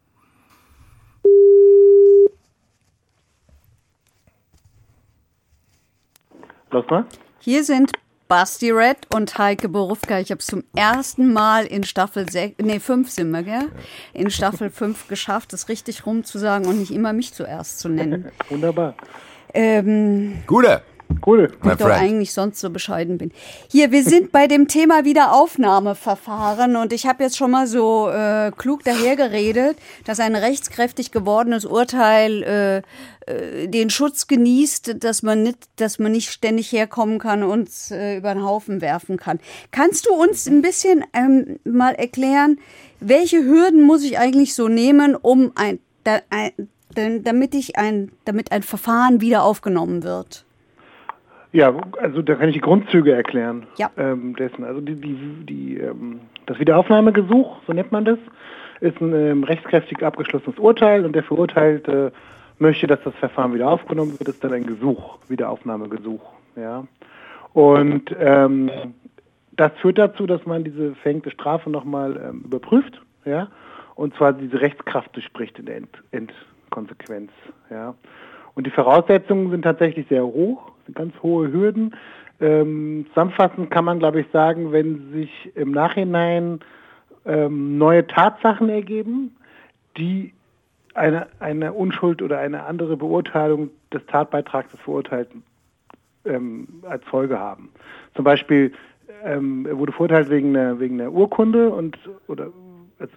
Los mal. Hier sind Basti Red und Heike Borufka. Ich habe es zum ersten Mal in Staffel 6, nee, 5 sind wir, gell? In Staffel 5 geschafft, das richtig rumzusagen und nicht immer mich zuerst zu nennen. Wunderbar. Ähm, Gute, Cool. my ich doch friend. eigentlich sonst so bescheiden bin. Hier, wir sind bei dem Thema Wiederaufnahmeverfahren und ich habe jetzt schon mal so äh, klug dahergeredet, dass ein rechtskräftig gewordenes Urteil äh, äh, den Schutz genießt, dass man nicht, dass man nicht ständig herkommen kann und äh, über den Haufen werfen kann. Kannst du uns ein bisschen ähm, mal erklären, welche Hürden muss ich eigentlich so nehmen, um ein, da, ein denn, damit ich ein, damit ein Verfahren wieder aufgenommen wird? Ja, also da kann ich die Grundzüge erklären Ja. ähm, dessen. Also die, die, die, ähm, das Wiederaufnahmegesuch, so nennt man das, ist ein ähm, rechtskräftig abgeschlossenes Urteil und der Verurteilte möchte, dass das Verfahren wieder aufgenommen wird, ist dann ein Gesuch, Wiederaufnahmegesuch. Ja. Und ähm, das führt dazu, dass man diese verhängte Strafe nochmal ähm, überprüft, ja, und zwar diese Rechtskraft durchbricht in der End Endkonsequenz. Ja. Und die Voraussetzungen sind tatsächlich sehr hoch, ganz hohe Hürden. Ähm, zusammenfassend kann man, glaube ich, sagen, wenn sich im Nachhinein ähm, neue Tatsachen ergeben, die eine, eine Unschuld oder eine andere Beurteilung des Tatbeitrags des Verurteilten ähm, als Folge haben. Zum Beispiel ähm, er wurde verurteilt wegen einer, wegen einer Urkunde und oder also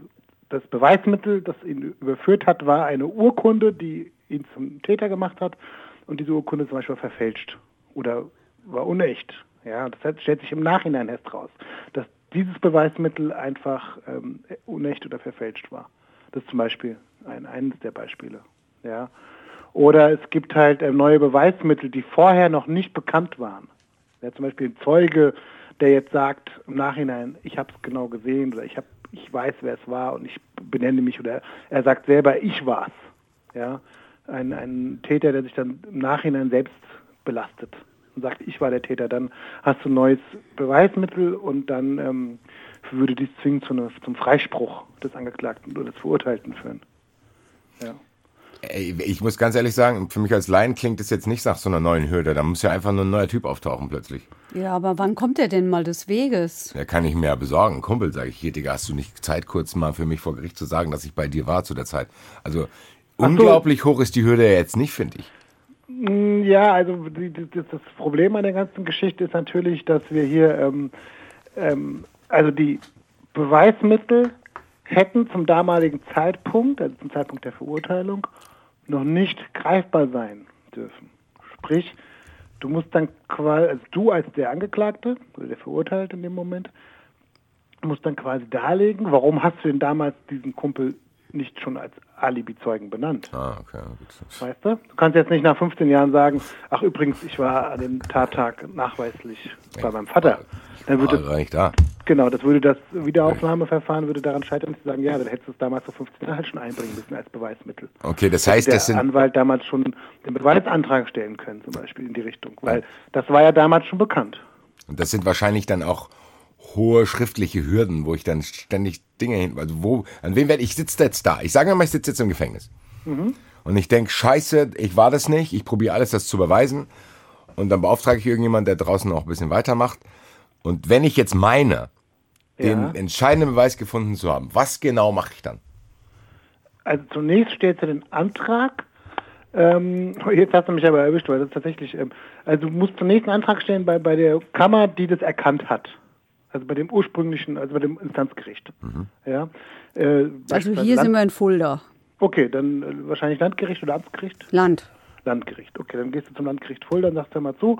das Beweismittel, das ihn überführt hat, war eine Urkunde, die ihn zum Täter gemacht hat und diese Urkunde zum Beispiel war verfälscht oder war unecht. Ja, das stellt sich im Nachhinein erst raus, dass dieses Beweismittel einfach ähm, unecht oder verfälscht war. Das ist zum Beispiel ein, eines der Beispiele. Ja. Oder es gibt halt äh, neue Beweismittel, die vorher noch nicht bekannt waren. Ja, zum Beispiel ein Zeuge, der jetzt sagt im Nachhinein, ich habe es genau gesehen oder ich habe, ich weiß, wer es war und ich benenne mich oder er sagt selber, ich war's. Ja, ein, ein Täter, der sich dann im Nachhinein selbst belastet und sagt, ich war der Täter, dann hast du ein neues Beweismittel und dann ähm, würde dies zwingend zu eine, zum Freispruch des Angeklagten oder des Verurteilten führen. Ja. Ich muss ganz ehrlich sagen, für mich als Laien klingt es jetzt nicht nach so einer neuen Hürde. Da muss ja einfach nur ein neuer Typ auftauchen plötzlich. Ja, aber wann kommt der denn mal des Weges? Der kann ich mir ja besorgen. Kumpel, sage ich, hier, Digga, hast du nicht Zeit, kurz mal für mich vor Gericht zu sagen, dass ich bei dir war zu der Zeit? Also, so. unglaublich hoch ist die Hürde ja jetzt nicht, finde ich. Mm, ja, also das Problem an der ganzen Geschichte ist natürlich, dass wir hier, ähm, ähm, also die Beweismittel hätten zum damaligen Zeitpunkt, also zum Zeitpunkt der Verurteilung, noch nicht greifbar sein dürfen. Sprich, du musst dann quasi, also du als der Angeklagte oder der Verurteilte in dem Moment, musst dann quasi darlegen, warum hast du denn damals diesen Kumpel nicht schon als Alibi-Zeugen benannt. Ah, okay. Gut. Weißt du? Du kannst jetzt nicht nach 15 Jahren sagen, ach übrigens, ich war an dem Tattag nachweislich bei meinem Vater. Dann würde war nicht da. Genau, das würde das Wiederaufnahmeverfahren würde daran scheitern, zu sagen, ja, dann hättest du es damals vor 15 Jahren halt schon einbringen müssen als Beweismittel. Okay, das heißt, der das sind Anwalt damals schon den Beweisantrag stellen können, zum Beispiel in die Richtung, weil das war ja damals schon bekannt. Und das sind wahrscheinlich dann auch hohe schriftliche Hürden, wo ich dann ständig Dinge hin, also wo, an wem werde ich sitze jetzt da? Ich sage mal, ich sitze jetzt im Gefängnis. Mhm. Und ich denke, scheiße, ich war das nicht, ich probiere alles, das zu beweisen. Und dann beauftrage ich irgendjemanden, der draußen noch ein bisschen weitermacht. Und wenn ich jetzt meine, den ja. entscheidenden Beweis gefunden zu haben, was genau mache ich dann? Also zunächst stellst du den Antrag. Ähm, jetzt hast du mich aber erwischt, weil das tatsächlich, ähm, also du musst zunächst einen Antrag stellen bei, bei der Kammer, die das erkannt hat also bei dem ursprünglichen, also bei dem Instanzgericht. Mhm. Ja, äh, also hier Land sind wir in Fulda. Okay, dann äh, wahrscheinlich Landgericht oder Amtsgericht? Land. Landgericht. Okay, dann gehst du zum Landgericht Fulda und sagst dir mal zu,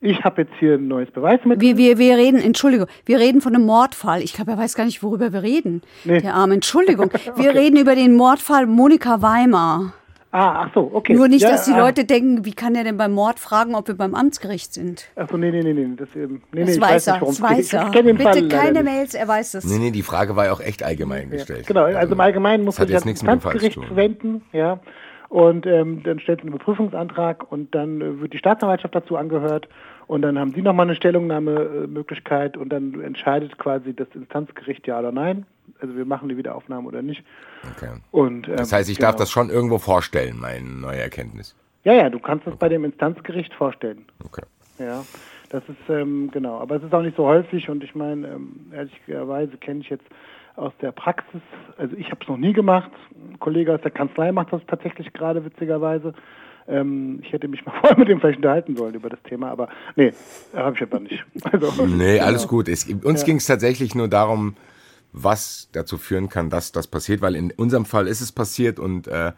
ich habe jetzt hier ein neues Beweismittel. Wir, wir, wir reden, Entschuldigung, wir reden von einem Mordfall. Ich glaube, er weiß gar nicht, worüber wir reden. Nee. Der Arme, Entschuldigung. Wir okay. reden über den Mordfall Monika Weimar. Ah, ach so, okay. Nur nicht, ja, dass die ah. Leute denken, wie kann er denn beim Mord fragen, ob wir beim Amtsgericht sind? Ach so, nee, nee, nee, nee. Das, ähm, nee, das nee, weiß er, das weiß er. Bitte Fall keine Mails, er weiß es. Nee, nee, die Frage war ja auch echt allgemein gestellt. Ja, genau, also im Allgemeinen muss man sich ans Amtsgericht wenden, ja. Und ähm, dann stellt man einen Überprüfungsantrag und dann äh, wird die Staatsanwaltschaft dazu angehört und dann haben Sie nochmal eine Stellungnahmemöglichkeit und dann entscheidet quasi das Instanzgericht ja oder nein. Also wir machen die Wiederaufnahme oder nicht. Okay. Und, ähm, das heißt, ich genau. darf das schon irgendwo vorstellen, meine neue Erkenntnis. Ja, ja, du kannst das bei dem Instanzgericht vorstellen. Okay. Ja, das ist ähm, genau. Aber es ist auch nicht so häufig und ich meine, ähm, ehrlicherweise kenne ich jetzt aus der Praxis, also ich habe es noch nie gemacht. Ein Kollege aus der Kanzlei macht das tatsächlich gerade witzigerweise. Ähm, ich hätte mich mal vorher mit ihm vielleicht unterhalten sollen über das Thema, aber nee, habe ich aber nicht. Also, nee, alles genau. gut. Es, uns ja. ging es tatsächlich nur darum, was dazu führen kann, dass das passiert, weil in unserem Fall ist es passiert und äh,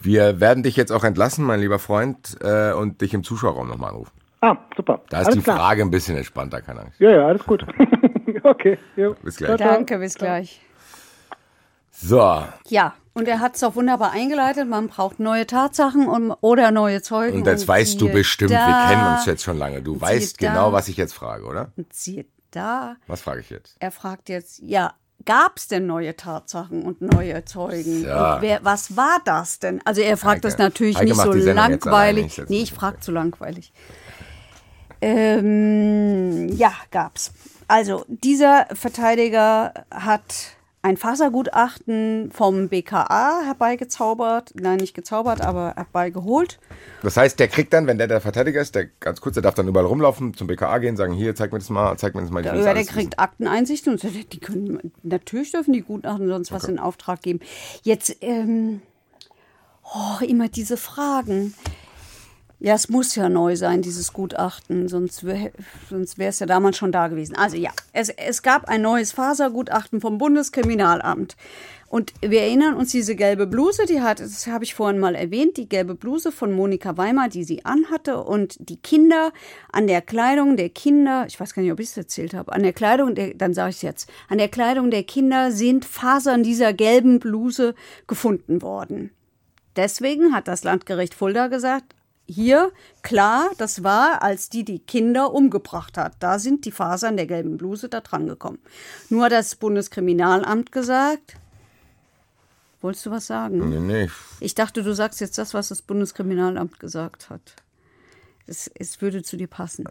wir werden dich jetzt auch entlassen, mein lieber Freund, äh, und dich im Zuschauerraum nochmal anrufen. Ah, super. Da ist alles die klar. Frage ein bisschen entspannter, keine Angst. Ja, ja, alles gut. okay. Jo. Bis gleich. Danke, bis gleich. So. Ja, und er hat es auch wunderbar eingeleitet. Man braucht neue Tatsachen und, oder neue Zeugen. Und jetzt und weißt du bestimmt, da, wir kennen uns jetzt schon lange. Du weißt genau, da, was ich jetzt frage, oder? Und siehe da. Was frage ich jetzt? Er fragt jetzt, ja, gab es denn neue Tatsachen und neue Zeugen? Ja. Und wer, was war das denn? Also er fragt Heike. das natürlich Heike nicht so langweilig. Nee, ich frage zu langweilig. Ähm, ja, gab's. Also dieser Verteidiger hat ein Fasergutachten vom BKA herbeigezaubert, nein, nicht gezaubert, aber herbeigeholt. Das heißt, der kriegt dann, wenn der der Verteidiger ist, der ganz kurz, der darf dann überall rumlaufen, zum BKA gehen, sagen, hier, zeig mir das mal, zeig mir das mal. Ja, der alles kriegt Akteneinsicht und die können, natürlich dürfen die Gutachten sonst was in Auftrag geben. Jetzt, ähm, oh, immer diese Fragen. Ja, es muss ja neu sein, dieses Gutachten, sonst sonst wäre es ja damals schon da gewesen. Also ja, es, es gab ein neues Fasergutachten vom Bundeskriminalamt. Und wir erinnern uns, diese gelbe Bluse, die hat, das habe ich vorhin mal erwähnt, die gelbe Bluse von Monika Weimar, die sie anhatte und die Kinder an der Kleidung der Kinder, ich weiß gar nicht, ob ich es erzählt habe, an der Kleidung, der, dann sage ich es jetzt, an der Kleidung der Kinder sind Fasern dieser gelben Bluse gefunden worden. Deswegen hat das Landgericht Fulda gesagt, hier, klar, das war, als die die Kinder umgebracht hat. Da sind die Fasern der gelben Bluse da dran gekommen. Nur hat das Bundeskriminalamt gesagt. Wolltest du was sagen? Nee, nee. Ich dachte, du sagst jetzt das, was das Bundeskriminalamt gesagt hat. Es, es würde zu dir passen.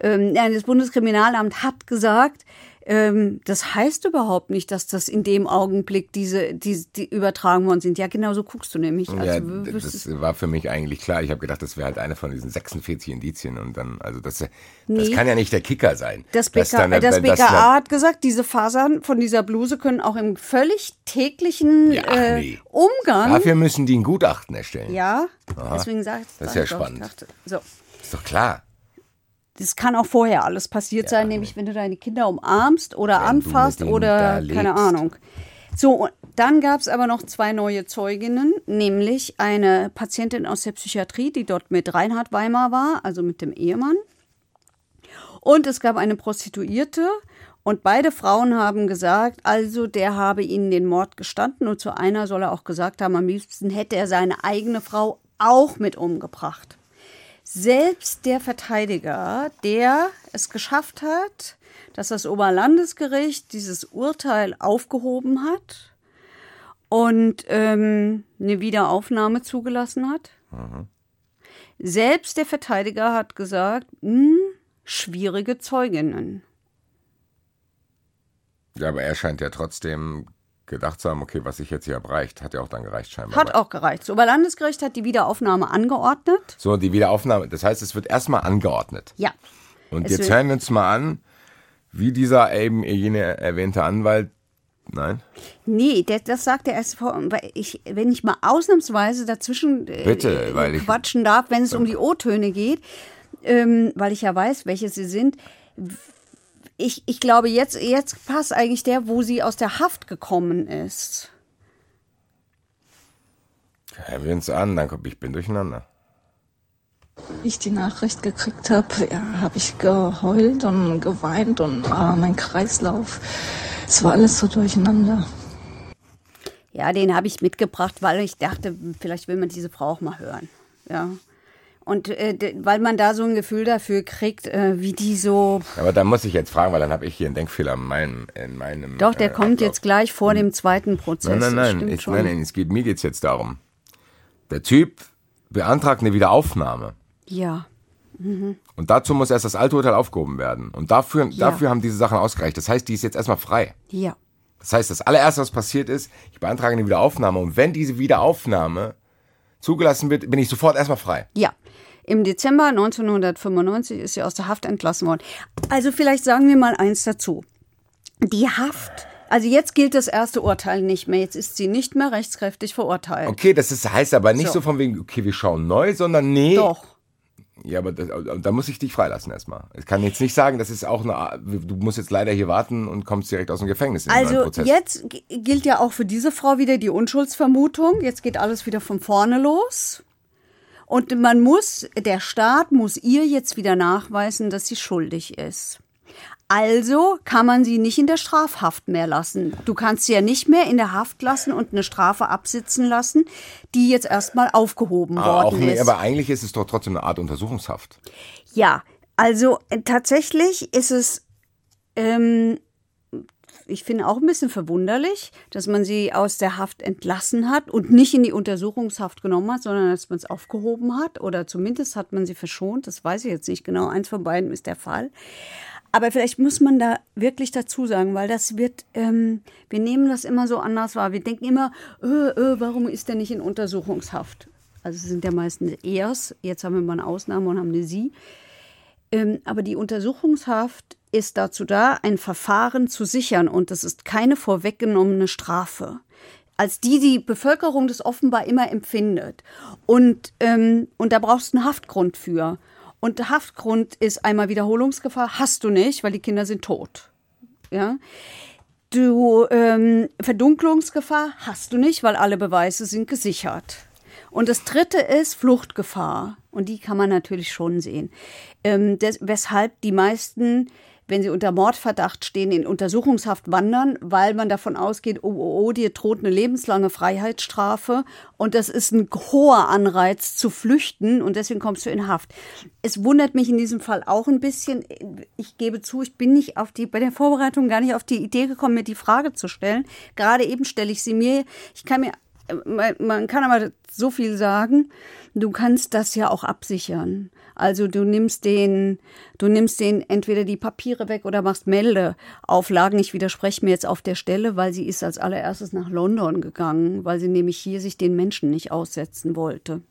Ähm, nein, das Bundeskriminalamt hat gesagt, ähm, das heißt überhaupt nicht, dass das in dem Augenblick diese, die, die übertragen worden sind. Ja, genau so guckst du nämlich. Also, Ja, das war für mich eigentlich klar. Ich habe gedacht, das wäre halt eine von diesen 46 Indizien und dann, also das, das Nee. kann ja nicht der Kicker sein. Das, BK, dann- das BKA dann- hat gesagt, diese Fasern von dieser Bluse können auch im völlig täglichen Ja, äh, nee. Umgang. Dafür müssen die ein Gutachten erstellen. ja, Aha. deswegen sagt Das ist ja ich spannend. ich dachte, So. Ist doch klar. Das kann auch vorher alles passiert sein, nämlich wenn du deine Kinder umarmst oder anfasst oder keine. Ahnung. So, und dann gab es aber noch zwei neue Zeuginnen, nämlich eine Patientin aus der Psychiatrie, die dort mit Reinhard Weimar war, also mit dem Ehemann. Und es gab eine Prostituierte. Und beide Frauen haben gesagt, also der habe ihnen den Mord gestanden. Und zu einer soll er auch gesagt haben, am liebsten hätte er seine eigene Frau auch mit umgebracht. Selbst der Verteidiger, der es geschafft hat, dass das Oberlandesgericht dieses Urteil aufgehoben hat und ähm, eine Wiederaufnahme zugelassen hat. Selbst der Verteidiger hat gesagt, hm, schwierige Zeuginnen. Ja, aber er scheint ja trotzdem gedacht zu haben, okay, was ich jetzt hier habe, reicht. Hat ja auch dann gereicht scheinbar. Hat auch gereicht. Das Oberlandesgericht hat die Wiederaufnahme angeordnet. So, die Wiederaufnahme, das heißt, es wird erstmal angeordnet. Ja. Und Es jetzt hören wir uns mal an, wie dieser eben jene erwähnte Anwalt, nein, Nee, der, das sagt er erst vor, weil ich, wenn ich mal ausnahmsweise dazwischen äh, Bitte, ich- quatschen darf, wenn es um die O-Töne geht, ähm, weil ich ja weiß, welche sie sind. Ich, ich glaube, jetzt, jetzt passt eigentlich der, wo sie aus der Haft gekommen ist. hören wir uns an, dann komm, ich bin durcheinander. Wie ich die Nachricht gekriegt habe, ja, habe ich geheult und geweint und ah, mein Kreislauf. Es war alles so durcheinander. Ja, den habe ich mitgebracht, weil ich dachte, vielleicht will man diese Frau auch mal hören. Ja. Und äh, weil man da so ein Gefühl dafür kriegt, äh, wie die so. Aber da muss ich jetzt fragen, weil dann habe ich hier einen Denkfehler in meinem, in meinem Doch, der äh, kommt Ablauf. jetzt gleich vor dem zweiten Prozess. Nein, nein, nein, ich, nein, nein, es geht, mir geht's jetzt darum. Der Typ beantragt eine Wiederaufnahme. Ja. Und dazu muss erst das alte Urteil aufgehoben werden. Und dafür, Ja. dafür haben diese Sachen ausgereicht. Das heißt, die ist jetzt erstmal frei. Ja. Das heißt, das allererste, was passiert ist, ich beantrage eine Wiederaufnahme. Und wenn diese Wiederaufnahme zugelassen wird, bin ich sofort erstmal frei. Ja. Im Dezember 1995 ist sie aus der Haft entlassen worden. Also vielleicht sagen wir mal eins dazu. Die Haft, also jetzt gilt das erste Urteil nicht mehr. Jetzt ist sie nicht mehr rechtskräftig verurteilt. Okay, das ist, heißt aber nicht so. So. von wegen, okay, wir schauen neu, sondern nee. Doch. Ja, aber das, da muss ich dich freilassen erstmal. Ich kann jetzt nicht sagen, das ist auch eine, du musst jetzt leider hier warten und kommst direkt aus dem Gefängnis in Also Prozess. jetzt gilt ja auch für diese Frau wieder die Unschuldsvermutung. Jetzt geht alles wieder von vorne los. Und man muss, der Staat muss ihr jetzt wieder nachweisen, dass sie schuldig ist. Also kann man sie nicht in der Strafhaft mehr lassen. Du kannst sie ja nicht mehr in der Haft lassen und eine Strafe absitzen lassen, die jetzt erstmal aufgehoben Ah, worden nee, ist. aber eigentlich ist es doch trotzdem eine Art Untersuchungshaft. Ja, also äh, tatsächlich ist es, ähm, ich finde auch ein bisschen verwunderlich, dass man sie aus der Haft entlassen hat und nicht in die Untersuchungshaft genommen hat, sondern dass man es aufgehoben hat oder zumindest hat man sie verschont. Das weiß ich jetzt nicht genau. Eins von beiden ist der Fall. Aber vielleicht muss man da wirklich dazu sagen, weil das wird, ähm, wir nehmen das immer so anders wahr. Wir denken immer, äh, äh, warum ist der nicht in Untersuchungshaft? Also sind ja meistens Ers, jetzt haben wir mal eine Ausnahme und haben eine Sie. Ähm, aber die Untersuchungshaft ist dazu da, ein Verfahren zu sichern und das ist keine vorweggenommene Strafe als die die Bevölkerung das offenbar immer empfindet. Und, ähm, und da brauchst du einen Haftgrund für. Und der Haftgrund ist einmal Wiederholungsgefahr, hast du nicht, weil die Kinder sind tot. Ja. Du ähm, Verdunklungsgefahr hast du nicht, weil alle Beweise sind gesichert. Und das dritte ist Fluchtgefahr. Und die kann man natürlich schon sehen. Ähm, des, weshalb die meisten wenn sie unter Mordverdacht stehen, in Untersuchungshaft wandern, weil man davon ausgeht, oh, oh, oh, dir droht eine lebenslange Freiheitsstrafe und das ist ein hoher Anreiz zu flüchten und deswegen kommst du in Haft. Es wundert mich in diesem Fall auch ein bisschen. Ich gebe zu, ich bin nicht auf die, bei der Vorbereitung gar nicht auf die Idee gekommen, mir die Frage zu stellen. Gerade eben stelle ich sie mir. Ich kann mir, man kann aber so viel sagen. Du kannst das ja auch absichern. Also du nimmst den, du nimmst den entweder die Papiere weg oder machst Meldeauflagen. Ich widerspreche mir jetzt auf der Stelle, weil sie ist als allererstes nach London gegangen, weil sie nämlich hier sich den Menschen nicht aussetzen wollte.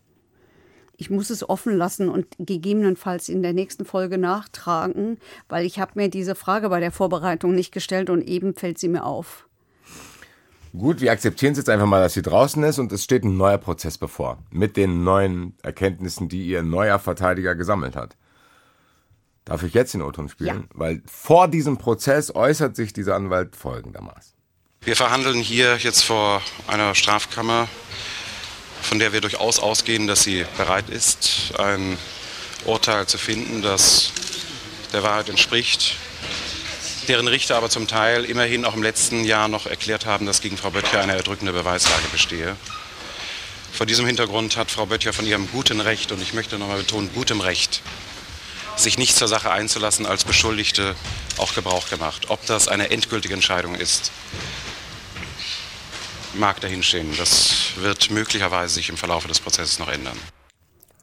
Ich muss es offen lassen und gegebenenfalls in der nächsten Folge nachtragen, weil ich habe mir diese Frage bei der Vorbereitung nicht gestellt und eben fällt sie mir auf. Gut, wir akzeptieren es jetzt einfach mal, dass sie draußen ist und es steht ein neuer Prozess bevor. Mit den neuen Erkenntnissen, die ihr neuer Verteidiger gesammelt hat. Darf ich jetzt den O-Ton spielen? Ja. Weil vor diesem Prozess äußert sich dieser Anwalt folgendermaßen. Wir verhandeln hier jetzt vor einer Strafkammer, von der wir durchaus ausgehen, dass sie bereit ist, ein Urteil zu finden, das der Wahrheit entspricht deren Richter aber zum Teil immerhin auch im letzten Jahr noch erklärt haben, dass gegen Frau Böttcher eine erdrückende Beweislage bestehe. Vor diesem Hintergrund hat Frau Böttcher von ihrem guten Recht, und ich möchte nochmal betonen, gutem Recht, sich nicht zur Sache einzulassen, als Beschuldigte auch Gebrauch gemacht. Ob das eine endgültige Entscheidung ist, mag dahinstehen. Das wird möglicherweise sich im Verlauf des Prozesses noch ändern.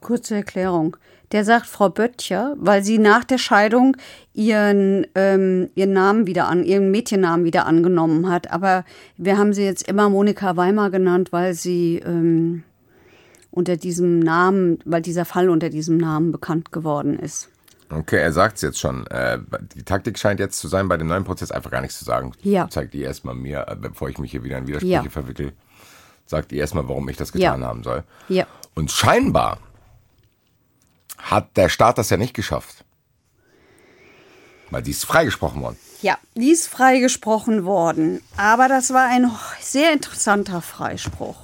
Kurze Erklärung der sagt Frau Böttcher, weil sie nach der Scheidung ihren, ähm, ihren Namen wieder an, ihren Mädchennamen wieder angenommen hat. Aber wir haben sie jetzt immer Monika Weimar genannt, weil sie ähm, unter diesem Namen, weil dieser Fall unter diesem Namen bekannt geworden ist. Okay, er sagt es jetzt schon. Äh, die Taktik scheint jetzt zu sein, bei dem neuen Prozess einfach gar nichts zu sagen. Ja. Zeigt ihr erstmal mir, äh, bevor ich mich hier wieder in Widersprüche ja. verwickel, sagt ihr erstmal, warum ich das getan ja. haben soll. Ja. Und scheinbar hat der Staat das ja nicht geschafft. Weil die ist freigesprochen worden. Ja, die ist freigesprochen worden. Aber das war ein sehr interessanter Freispruch.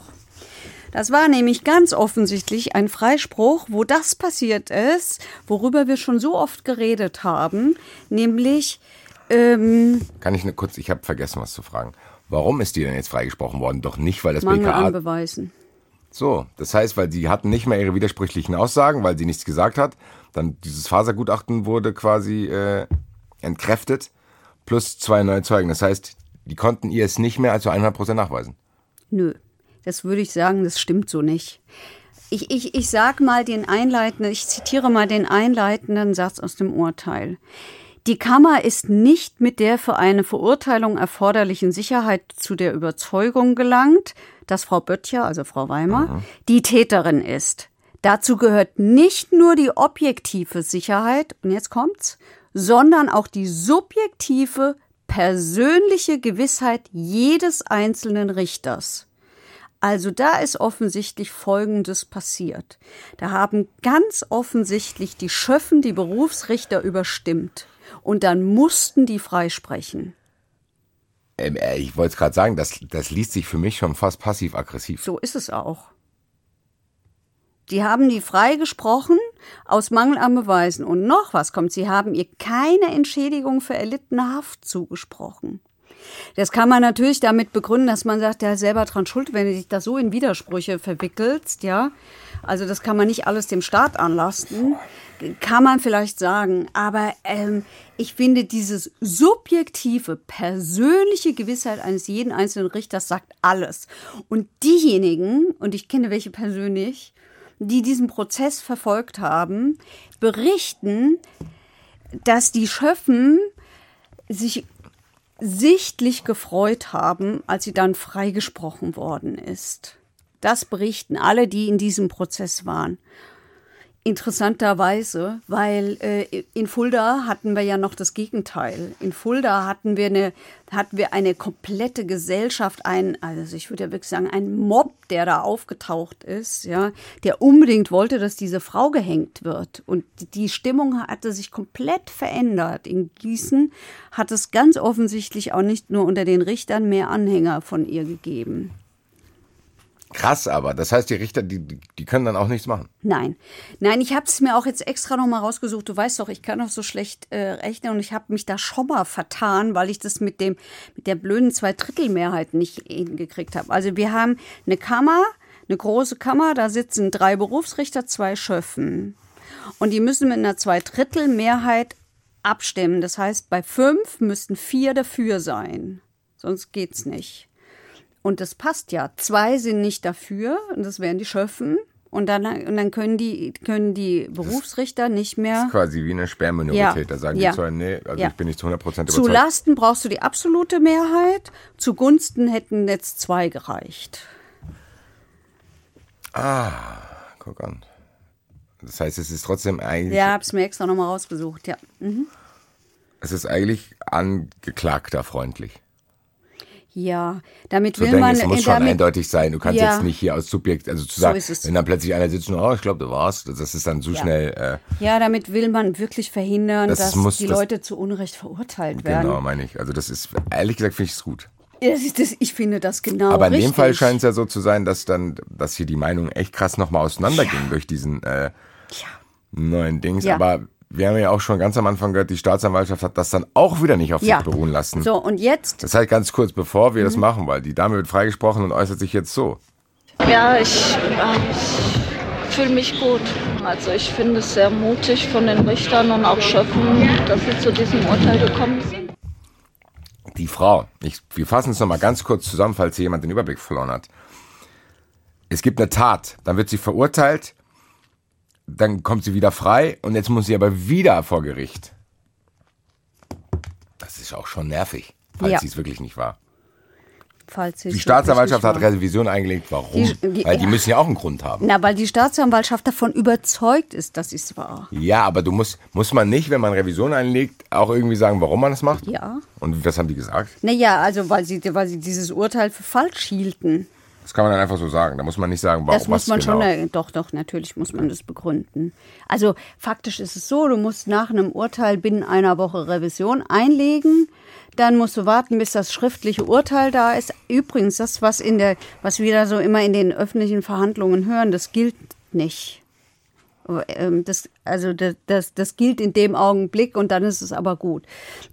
Das war nämlich ganz offensichtlich ein Freispruch, wo das passiert ist, worüber wir schon so oft geredet haben, nämlich. Ähm, Kann ich nur kurz, ich habe vergessen, was zu fragen. Warum ist die denn jetzt freigesprochen worden? Doch nicht, weil das Mangel BKA. An Beweisen. So, das heißt, weil sie hatten nicht mehr ihre widersprüchlichen Aussagen, weil sie nichts gesagt hat. Dann dieses Fasergutachten wurde quasi äh, entkräftet, plus zwei neue Zeugen. Das heißt, die konnten ihr es nicht mehr als zu 100 nachweisen. Nö, das würde ich sagen, das stimmt so nicht. Ich, ich, ich sag mal den einleitenden, ich zitiere mal den einleitenden Satz aus dem Urteil. Die Kammer ist nicht mit der für eine Verurteilung erforderlichen Sicherheit zu der Überzeugung gelangt, dass Frau Böttcher, also Frau Weimar, mhm. die Täterin ist. Dazu gehört nicht nur die objektive Sicherheit, und jetzt kommt's, sondern auch die subjektive, persönliche Gewissheit jedes einzelnen Richters. Also da ist offensichtlich Folgendes passiert. Da haben ganz offensichtlich die Schöffen die Berufsrichter überstimmt. Und dann mussten die freisprechen. Ähm, äh, ich wollte es gerade sagen, das, das liest sich für mich schon fast passiv-aggressiv. So ist es auch. Die haben die freigesprochen aus Mangel an Beweisen. Und noch was kommt, sie haben ihr keine Entschädigung für erlittene Haft zugesprochen. Das kann man natürlich damit begründen, dass man sagt, der ist selber dran schuld, wenn du dich da so in Widersprüche verwickelst, ja. Also das kann man nicht alles dem Staat anlasten, kann man vielleicht sagen. Aber ähm, ich finde, dieses subjektive, persönliche Gewissheit eines jeden einzelnen Richters sagt alles. Und diejenigen, und ich kenne welche persönlich, die diesen Prozess verfolgt haben, berichten, dass die Schöffen sich sichtlich gefreut haben, als sie dann freigesprochen worden ist. Das berichten alle, die in diesem Prozess waren. Interessanterweise, weil äh, in Fulda hatten wir ja noch das Gegenteil. In Fulda hatten wir eine, hatten wir eine komplette Gesellschaft, ein, also ich würde ja wirklich sagen, ein Mob, der da aufgetaucht ist, ja, der unbedingt wollte, dass diese Frau gehängt wird. Und die Stimmung hatte sich komplett verändert. In Gießen hat es ganz offensichtlich auch nicht nur unter den Richtern mehr Anhänger von ihr gegeben. Krass, aber das heißt, die Richter, die, die können dann auch nichts machen. Nein, nein, ich habe es mir auch jetzt extra noch mal rausgesucht. Du weißt doch, ich kann doch so schlecht äh, rechnen und ich habe mich da schon mal vertan, weil ich das mit dem mit der blöden Zweidrittelmehrheit nicht hingekriegt habe. Also wir haben eine Kammer, eine große Kammer, da sitzen drei Berufsrichter, zwei Schöffen und die müssen mit einer Zweidrittelmehrheit abstimmen. Das heißt, bei fünf müssten vier dafür sein, sonst geht's nicht. Und das passt ja. Zwei sind nicht dafür, und das wären die Schöffen. Und dann, und dann können die, können die Berufsrichter nicht mehr. Das ist quasi wie eine Sperrminorität. Ja. Da sagen Ja. die zwar, nee, also Ja. ich bin nicht zu 100% überzeugt. Zu Lasten brauchst du die absolute Mehrheit. Zugunsten hätten jetzt zwei gereicht. Guck an. Das heißt, es ist trotzdem eigentlich, Ja, hab's mir extra nochmal rausgesucht, ja. Mhm. es ist eigentlich angeklagter freundlich. Ja, damit Zu will denken, man. es muss äh, schon damit, eindeutig sein. Du kannst Ja. jetzt nicht hier aus Subjekt, also zu So sagen, es. wenn dann plötzlich einer sitzt und, oh, ich glaube, du warst, das ist dann zu Ja. schnell, äh, Ja, damit will man wirklich verhindern, Das dass muss- die das- Leute zu Unrecht verurteilt werden. genau, meine ich. Also das ist, ehrlich gesagt, finde ich es gut. Das ist das, ich finde das genau Aber in richtig. dem Fall scheint es ja so zu sein, dass dann, dass hier die Meinungen echt krass nochmal auseinandergingen durch diesen äh, neuen Dings. Ja. Aber wir haben ja auch schon ganz am Anfang gehört, die Staatsanwaltschaft hat das dann auch wieder nicht auf Ja. sich beruhen lassen. So, und jetzt Das heißt ganz kurz, bevor wir das Mhm. machen, weil die Dame wird freigesprochen und äußert sich jetzt so. Ja, ich, ja, ich fühle mich gut. Also ich finde es sehr mutig von den Richtern und auch Schöffen, dass sie zu diesem Urteil gekommen sind. Die Frau, ich, wir fassen es nochmal ganz kurz zusammen, falls hier jemand den Überblick verloren hat. Es gibt eine Tat, dann wird sie verurteilt, dann kommt sie wieder frei und jetzt muss sie aber wieder vor Gericht. Das ist auch schon nervig, falls Ja. sie es wirklich nicht war. falls Die Staatsanwaltschaft hat. Revision eingelegt. Warum? Die- die- Weil die ja. müssen ja auch einen Grund haben. Na, weil die Staatsanwaltschaft davon überzeugt ist, dass es war. Ja, aber du musst, muss man nicht, wenn man Revision einlegt, auch irgendwie sagen, warum man das macht? Ja. Und was haben die gesagt? Naja, also weil sie, weil sie dieses Urteil für falsch hielten. Das kann man dann einfach so sagen. Da muss man nicht sagen, warum Das muss was man genau. schon, doch, doch, natürlich muss man das begründen. Also faktisch ist es so, du musst nach einem Urteil binnen einer Woche Revision einlegen. Dann musst du warten, bis das schriftliche Urteil da ist. Übrigens, das, was in der, was wir da so immer in den öffentlichen Verhandlungen hören, das gilt nicht. Ähm, Das, also das, das, das gilt in dem Augenblick und dann ist es aber gut.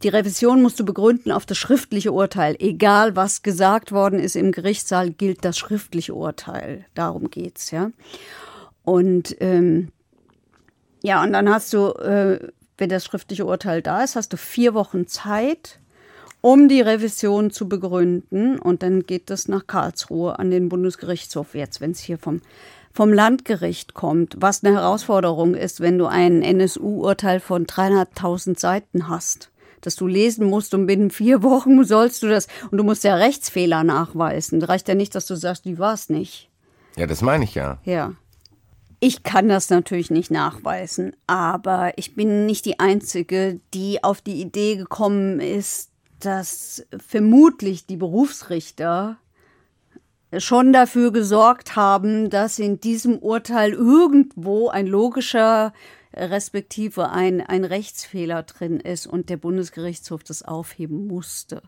Die Revision musst du begründen auf das schriftliche Urteil. Egal, was gesagt worden ist im Gerichtssaal, gilt das schriftliche Urteil. Darum geht's, ja. Und ähm, ja, und dann hast du, äh, wenn das schriftliche Urteil da ist, hast du vier Wochen Zeit, um die Revision zu begründen. Und dann geht das nach Karlsruhe an den Bundesgerichtshof jetzt, wenn es hier vom, vom Landgericht kommt. Was eine Herausforderung ist, wenn du ein NSU-Urteil von 300.000 Seiten hast. Dass du lesen musst und binnen vier Wochen sollst du das. Und du musst ja Rechtsfehler nachweisen. Da reicht ja nicht, dass du sagst, die war es nicht. Ja, das meine ich ja. Ja. Ich kann das natürlich nicht nachweisen, aber ich bin nicht die Einzige, die auf die Idee gekommen ist, dass vermutlich die Berufsrichter schon dafür gesorgt haben, dass in diesem Urteil irgendwo ein logischer respektive ein, ein Rechtsfehler drin ist und der Bundesgerichtshof das aufheben musste.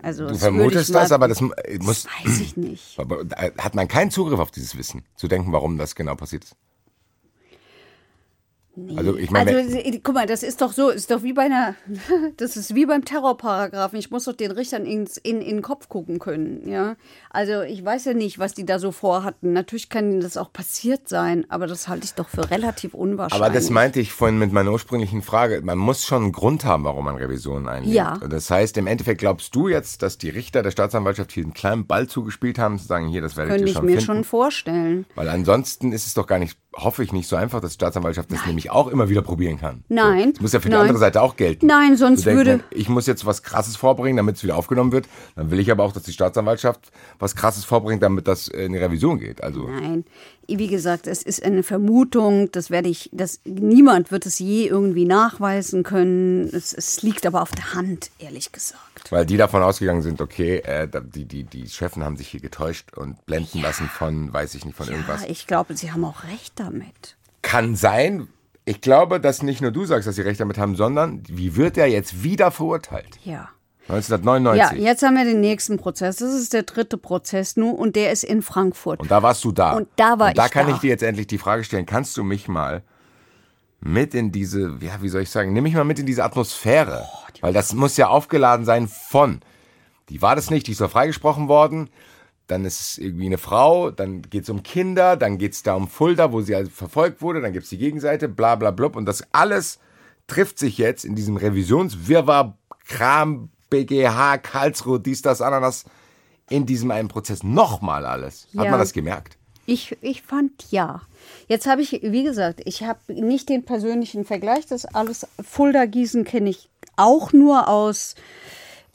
Also Du das vermutest ich mal- das, aber das mu- muss. weiß ich nicht. Hat man keinen Zugriff auf dieses Wissen, zu denken, warum das genau passiert ist. Also ich meine, Also, guck mal, das ist doch so, ist doch wie bei einer, das ist wie beim Terrorparagraphen. Ich muss doch den Richtern ins, in, in den Kopf gucken können, ja. Also ich weiß ja nicht, was die da so vorhatten. Natürlich kann ihnen das auch passiert sein, aber das halte ich doch für relativ unwahrscheinlich. aber das meinte ich vorhin mit meiner ursprünglichen Frage. Man muss schon einen Grund haben, warum man Revisionen einlegt. Ja. Und Das heißt, im Endeffekt glaubst du jetzt, dass die Richter der Staatsanwaltschaft hier einen kleinen Ball zugespielt haben, zu sagen, hier, das werdet Könnte ihr ich schon mir finden. schon vorstellen. Weil ansonsten ist es doch gar nicht hoffe ich, nicht so einfach, dass die Staatsanwaltschaft das nämlich auch immer wieder probieren kann. Nein. So. Das muss ja für die Nein. andere Seite auch gelten. Nein, sonst denken, würde- Ich muss jetzt was Krasses vorbringen, damit es wieder aufgenommen wird. Dann will ich aber auch, dass die Staatsanwaltschaft was Krasses vorbringt, damit das in die Revision geht. Also Nein, wie gesagt, es ist eine Vermutung, das werde ich, das, niemand wird es je irgendwie nachweisen können. Es, es liegt aber auf der Hand, ehrlich gesagt. Weil die davon ausgegangen sind, okay, äh, da- die, die, die Chefen haben sich hier getäuscht und blenden lassen von, weiß ich nicht, von irgendwas. Ja, ich glaube, Sie haben auch recht damit. Kann sein. Ich glaube, dass nicht nur du sagst, dass sie recht damit haben, sondern wie wird er jetzt wieder verurteilt? Ja. 1999. Ja, jetzt haben wir den nächsten Prozess. Das ist der dritte Prozess nur und der ist in Frankfurt. Und da warst du da. Und da war Und da ich kann da. ich dir jetzt endlich die Frage stellen, kannst du mich mal mit in diese, ja, wie soll ich sagen, nimm mich mal mit in diese Atmosphäre. Weil das muss ja aufgeladen sein von, die war das nicht, die ist doch freigesprochen worden, dann ist es irgendwie eine Frau, dann geht es um Kinder, dann geht es da um Fulda, wo sie also verfolgt wurde, dann gibt es die Gegenseite, bla bla blub. Und das alles trifft sich jetzt in diesem Revisionswirrwarr, Kram, BGH, Karlsruhe, dies, das, Ananas, in diesem einen Prozess nochmal alles. Hat Ja. man das gemerkt? Ich, ich fand ja. Jetzt habe ich, wie gesagt, ich habe nicht den persönlichen Vergleich. Das alles Fulda-Gießen kenne ich auch nur aus,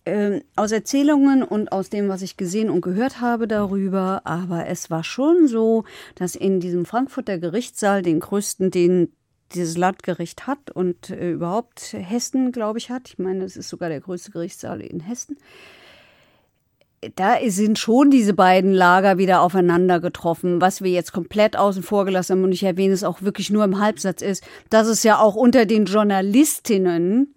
ähm, aus Erzählungen und aus dem, was ich gesehen und gehört habe darüber. Aber es war schon so, dass in diesem Frankfurter Gerichtssaal, den größten, den dieses Landgericht hat und äh, überhaupt Hessen, glaube ich, hat. Ich meine, es ist sogar der größte Gerichtssaal in Hessen da sind schon diese beiden Lager wieder aufeinander getroffen. Was wir jetzt komplett außen vor gelassen haben, und ich erwähne es auch wirklich nur im Halbsatz, ist, dass es ja auch unter den Journalistinnen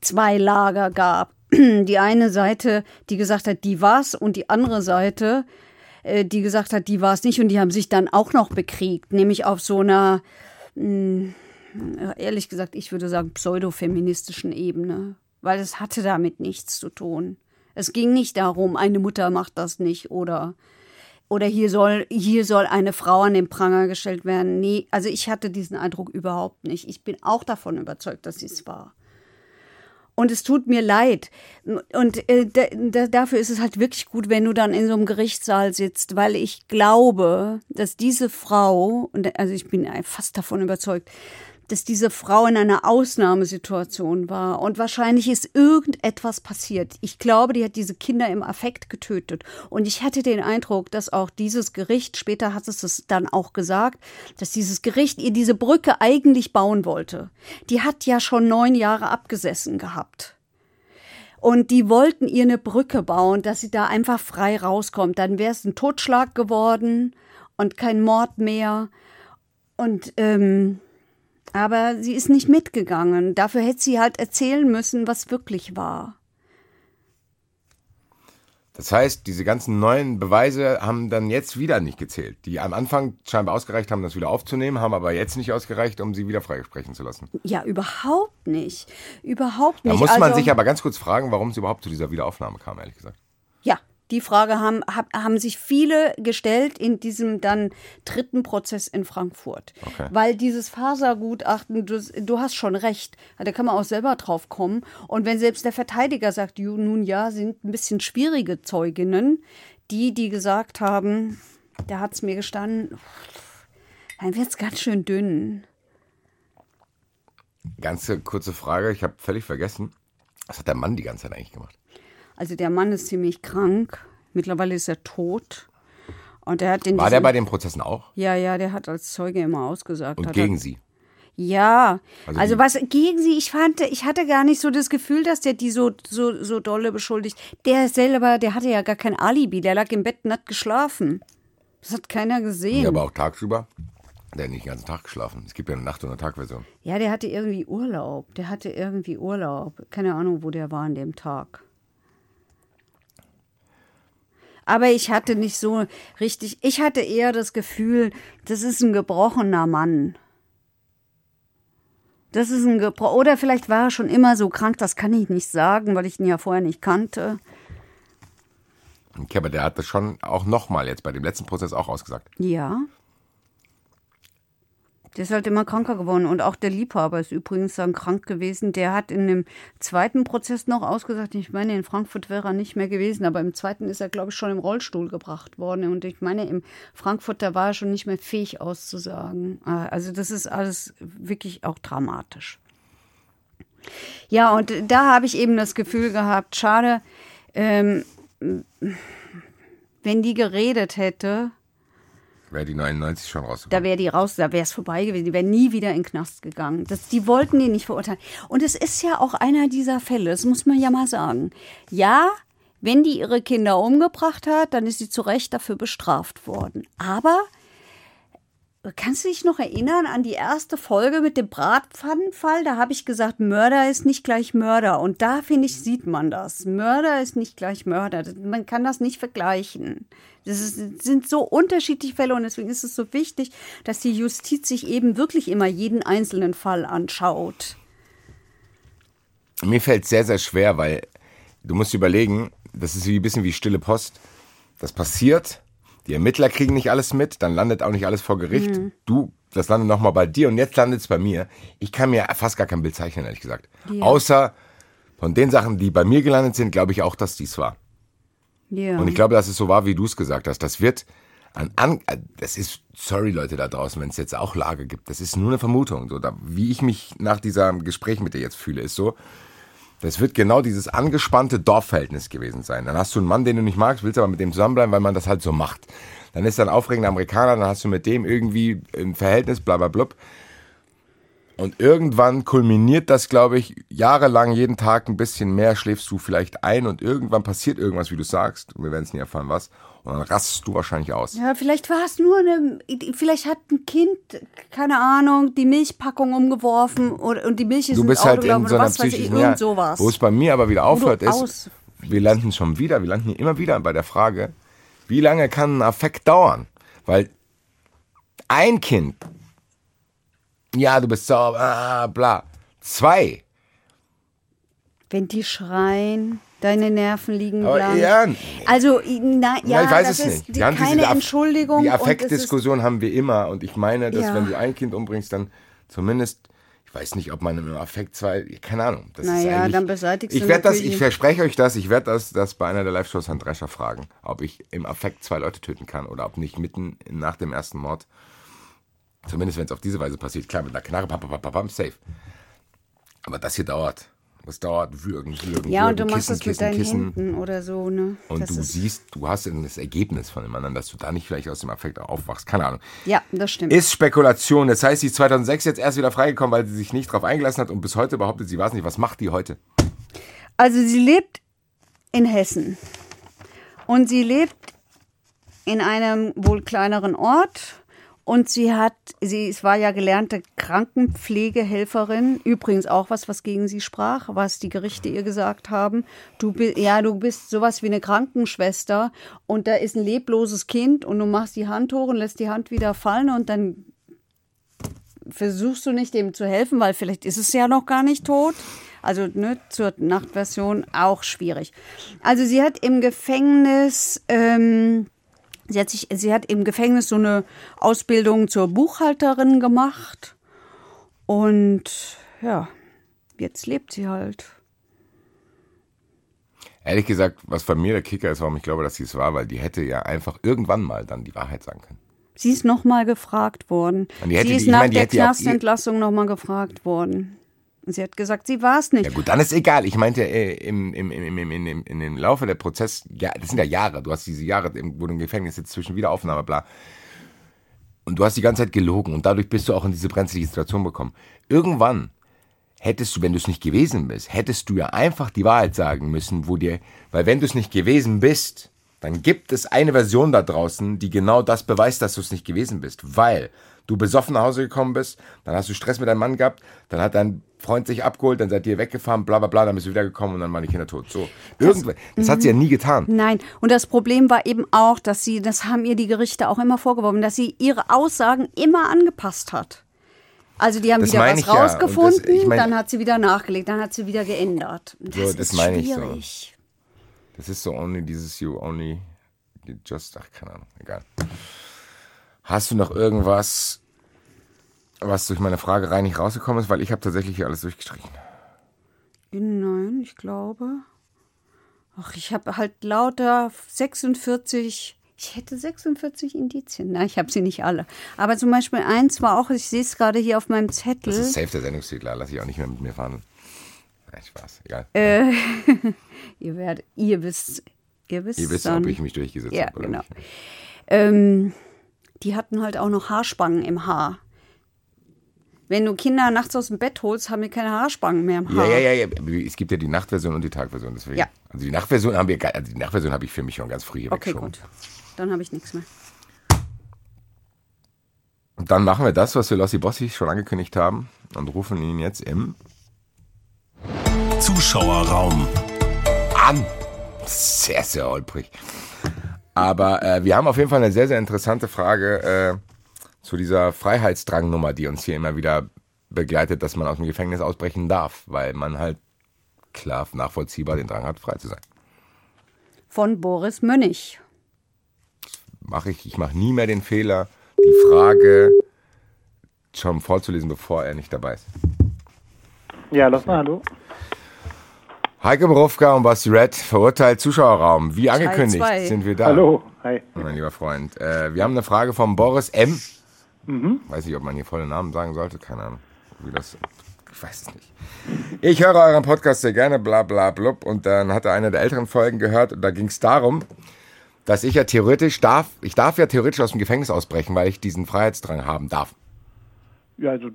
zwei Lager gab. Die eine Seite, die gesagt hat, die war's, und die andere Seite, äh, die gesagt hat, die war's nicht, und die haben sich dann auch noch bekriegt, nämlich auf so einer, mh, ehrlich gesagt, ich würde sagen, pseudofeministischen Ebene, weil es hatte damit nichts zu tun. Es ging nicht darum, eine Mutter macht das nicht oder oder hier soll hier soll eine Frau an den Pranger gestellt werden. Nee, also ich hatte diesen Eindruck überhaupt nicht. Ich bin auch davon überzeugt, dass sie es war. Und es tut mir leid. Und äh, da, da, dafür ist es halt wirklich gut, wenn du dann in so einem Gerichtssaal sitzt, weil ich glaube, dass diese Frau, und also ich bin fast davon überzeugt, dass diese Frau in einer Ausnahmesituation war und wahrscheinlich ist irgendetwas passiert. Ich glaube, die hat diese Kinder im Affekt getötet. Und ich hatte den Eindruck, dass auch dieses Gericht, später hat es es dann auch gesagt, dass dieses Gericht ihr diese Brücke eigentlich bauen wollte. Die hat ja schon neun Jahre abgesessen gehabt. Und die wollten ihr eine Brücke bauen, dass sie da einfach frei rauskommt. Dann wäre es ein Totschlag geworden und kein Mord mehr. Und ähm, aber sie ist nicht mitgegangen. Dafür hätte sie halt erzählen müssen, was wirklich war. Das heißt, diese ganzen neuen Beweise haben dann jetzt wieder nicht gezählt. Die am Anfang scheinbar ausgereicht haben, das wieder aufzunehmen, haben aber jetzt nicht ausgereicht, um sie wieder freisprechen zu lassen. Ja, überhaupt nicht. Überhaupt Da nicht. muss man Also- sich aber ganz kurz fragen, warum es überhaupt zu dieser Wiederaufnahme kam, ehrlich gesagt. Ja, die Frage haben, hab, haben sich viele gestellt in diesem dann dritten Prozess in Frankfurt. Okay. Weil dieses Fasergutachten, du, du hast schon recht, da kann man auch selber drauf kommen. Und wenn selbst der Verteidiger sagt, "Ju, nun ja, sind ein bisschen schwierige Zeuginnen, die, die gesagt haben, da hat es mir gestanden, dann wird es ganz schön dünn. Ganze kurze Frage, ich habe völlig vergessen. Was hat der Mann die ganze Zeit eigentlich gemacht? Also der Mann ist ziemlich krank. Mittlerweile ist er tot. Und er hat in War der bei den Prozessen auch? Ja, ja, der hat als Zeuge immer ausgesagt. Und hat gegen er, sie? Ja, Also also, was gegen sie, ich fand, ich hatte gar nicht so das Gefühl, dass der die so, so, so dolle beschuldigt. Der selber, der hatte ja gar kein Alibi, der lag im Bett und hat geschlafen. Das hat keiner gesehen. Ja, aber auch tagsüber? Der hat nicht den ganzen Tag geschlafen. Es gibt ja eine Nacht- und eine Tagversion. Ja, der hatte irgendwie Urlaub. Der hatte irgendwie Urlaub. Keine Ahnung, wo der war an dem Tag. Aber ich hatte nicht so richtig, ich hatte eher das Gefühl, das ist ein gebrochener Mann. Das ist ein gebro oder vielleicht war er schon immer so krank, das kann ich nicht sagen, weil ich ihn ja vorher nicht kannte. Okay, aber der hat das schon auch nochmal jetzt bei dem letzten Prozess auch ausgesagt. Ja. Der ist halt immer kranker geworden. Und auch der Liebhaber ist übrigens dann krank gewesen. Der hat in dem zweiten Prozess noch ausgesagt, ich meine, in Frankfurt wäre er nicht mehr gewesen, aber im zweiten ist er, glaube ich, schon im Rollstuhl gebracht worden. Und ich meine, im Frankfurt, da war er schon nicht mehr fähig auszusagen. Also das ist alles wirklich auch dramatisch. Ja, und da habe ich eben das Gefühl gehabt, schade, ähm, wenn die geredet hätte, Wäre die 99 schon rausgekommen. da wäre die raus, da wäre es vorbei gewesen. Die wäre nie wieder in den Knast gegangen. Das, die wollten die nicht verurteilen. Und es ist ja auch einer dieser Fälle, das muss man ja mal sagen. Ja, wenn die ihre Kinder umgebracht hat, dann ist sie zu Recht dafür bestraft worden. Aber Kannst du dich noch erinnern an die erste Folge mit dem Bratpfannenfall? Da habe ich gesagt, Mörder ist nicht gleich Mörder. Und da, finde ich, sieht man das. Mörder ist nicht gleich Mörder. Man kann das nicht vergleichen. Das ist, sind so unterschiedliche Fälle und deswegen ist es so wichtig, dass die Justiz sich eben wirklich immer jeden einzelnen Fall anschaut. Mir fällt es sehr, sehr schwer, weil du musst überlegen, das ist wie ein bisschen wie stille Post. Das passiert, die Ermittler kriegen nicht alles mit, dann landet auch nicht alles vor Gericht. Mhm. Du, das landet nochmal bei dir und jetzt landet es bei mir. Ich kann mir fast gar kein Bild zeichnen, ehrlich gesagt. Ja. Außer von den Sachen, die bei mir gelandet sind, glaube ich auch, dass dies war. Ja. Und ich glaube, dass es so war, wie du es gesagt hast. Das wird an, an das ist, sorry Leute da draußen, wenn es jetzt auch Lage gibt. Das ist nur eine Vermutung. So, da, wie ich mich nach diesem Gespräch mit dir jetzt fühle, ist so, das wird genau dieses angespannte Dorfverhältnis gewesen sein. Dann hast du einen Mann, den du nicht magst, willst aber mit dem zusammenbleiben, weil man das halt so macht. Dann ist er ein aufregender Amerikaner, dann hast du mit dem irgendwie ein Verhältnis, bla bla. Und irgendwann kulminiert das, glaube ich, jahrelang, jeden Tag ein bisschen mehr, schläfst du vielleicht ein und irgendwann passiert irgendwas, wie du sagst. Und wir werden es nie erfahren, was. Und dann rastest du wahrscheinlich aus. Ja, vielleicht war es nur eine, vielleicht hat ein Kind, keine Ahnung, die Milchpackung umgeworfen oder, und die Milch ist Du bist Auto halt in so einer was weiß ich, psychischen, ja, sowas. wo es bei mir aber wieder aufhört ist, aus- wir landen schon wieder, wir landen hier immer wieder bei der Frage, wie lange kann ein Affekt dauern? Weil ein Kind, ja, du bist sauer, ah, bla. Zwei, Wenn die schreien, deine Nerven liegen Aber blank. ja, Also, na, ja, ja, ich weiß das es ist nicht. die, Wir haben keine Entschuldigung. Die Affektdiskussion haben wir immer und ich meine, dass Ja. wenn du ein Kind umbringst, dann zumindest, ich weiß nicht, ob man im Affekt zwei, keine Ahnung. Das Naja, dann beseitigst ich du werde das, ich verspreche euch das, ich werde das, das bei einer der Live-Shows Herrn Drescher fragen, ob ich im Affekt zwei Leute töten kann oder ob nicht mitten nach dem ersten Mord. Zumindest wenn es auf diese Weise passiert. Klar, mit einer Knarre, pam, pam, pam, pam, pam, safe. Aber das hier dauert. Das dauert, würgen, würgen, Ja, und würgen, du machst kissen, das mit kissen, deinen kissen. Händen oder so, ne? Und das du siehst, du hast das Ergebnis von dem anderen, dass du da nicht vielleicht aus dem Affekt aufwachst. Keine Ahnung. Ja, das stimmt. Ist Spekulation. Das heißt, sie ist 2006 jetzt erst wieder freigekommen, weil sie sich nicht darauf eingelassen hat und bis heute behauptet, sie weiß nicht. Was macht die heute? Also sie lebt in Hessen und sie lebt in einem wohl kleineren Ort und sie hat, sie es war ja gelernte Krankenpflegehelferin, übrigens auch was, was gegen sie sprach, was die Gerichte ihr gesagt haben. Du bist, ja, du bist sowas wie eine Krankenschwester und da ist ein lebloses Kind und du machst die Hand hoch und lässt die Hand wieder fallen und dann versuchst du nicht dem zu helfen, weil vielleicht ist es ja noch gar nicht tot. Also ne, zur Nachtversion auch schwierig. Also sie hat im Gefängnis, ähm, sie, hat sich, sie hat im Gefängnis so eine Ausbildung zur Buchhalterin gemacht. Und ja, jetzt lebt sie halt. Ehrlich gesagt, was bei mir der Kicker ist, warum ich glaube, dass sie es war, weil die hätte ja einfach irgendwann mal dann die Wahrheit sagen können. Sie ist nochmal gefragt worden. Sie ist die- nach meine, der Knastentlassung nochmal gefragt worden. Sie hat gesagt, sie war es nicht. Ja gut, dann ist egal. Ich meinte, äh, im, im, im, im, im, in dem Laufe der Prozess, ja, das sind ja Jahre. Du hast diese Jahre, wo du im Gefängnis sitzt, zwischen Wiederaufnahme, bla. Und du hast die ganze Zeit gelogen und dadurch bist du auch in diese brenzlige Situation gekommen. Irgendwann hättest du, wenn du es nicht gewesen bist, hättest du ja einfach die Wahrheit sagen müssen, wo dir, weil wenn du es nicht gewesen bist, dann gibt es eine Version da draußen, die genau das beweist, dass du es nicht gewesen bist, weil du besoffen nach Hause gekommen bist, dann hast du Stress mit deinem Mann gehabt, dann hat dein Freund sich abgeholt, dann seid ihr weggefahren, bla bla bla, dann bist du wiedergekommen und dann waren die Kinder tot. So, irgendwann, das hat sie ja nie getan. Nein, und das Problem war eben auch, dass sie, das haben ihr die Gerichte auch immer vorgeworfen, dass sie ihre Aussagen immer angepasst hat. Also die haben Das wieder was ich ja. Das- rausgefunden, ich meine- dann hat sie wieder nachgelegt, dann hat sie wieder geändert. Das So, das ist meine ich so. schwierig. Das ist so only dieses you only just ach keine Ahnung, egal. Hast du noch irgendwas was durch meine Fragerei nicht rausgekommen ist, weil ich habe tatsächlich hier alles durchgestrichen. Nein, ich glaube. Ach, ich habe halt lauter 46. Ich hätte 46 Indizien. Nein, ich habe sie nicht alle. Aber zum Beispiel eins war auch, ich sehe es gerade hier auf meinem Zettel. Das ist safe der Sendungstitel, lass ich auch nicht mehr mit mir fahren. Nein, Spaß, egal. Äh, ihr werdet, ihr wisst, ihr wisst, Ihr wisst, dann, ob ich mich durchgesetzt Ja, habe oder genau. nicht. Ähm, die hatten halt auch noch Haarspangen im Haar. Wenn du Kinder nachts aus dem Bett holst, haben die keine Haarspangen mehr im Haar. ja, ja, ja. Es gibt ja die Nachtversion und die Tagversion. Deswegen. Ja. Also die Nachtversion haben wir, also die Nachtversion habe ich für mich schon ganz früh hier Okay, weggeschoben. gut. Dann habe ich nichts mehr. Und dann machen wir das, was wir Lossi Bossi schon angekündigt haben und rufen ihn jetzt im Zuschauerraum. an. Sehr, sehr holprig. Aber äh, wir haben auf jeden Fall eine sehr, sehr interessante Frage äh, zu dieser Freiheitsdrangnummer, die uns hier immer wieder begleitet, dass man aus dem Gefängnis ausbrechen darf, weil man halt klar nachvollziehbar den Drang hat, frei zu sein. Von Boris Mönnig. Mache ich, ich mache nie mehr den Fehler, die Frage schon vorzulesen, bevor er nicht dabei ist. Ja, lass mal, hallo. Heike Borowka und Basti Red, verurteilt Zuschauerraum. Wie angekündigt sind wir da. Hallo, hi. Mein lieber Freund. Äh, wir haben eine Frage vom Boris M. Mhm. Weiß nicht, ob man hier volle Namen sagen sollte. Keine Ahnung. Wie das, ich weiß es nicht. Ich höre euren Podcast sehr gerne, bla bla blub. Und dann hat er eine der älteren Folgen gehört und da ging es darum, dass ich ja theoretisch darf, ich darf ja theoretisch aus dem Gefängnis ausbrechen, weil ich diesen Freiheitsdrang haben darf. Ja, also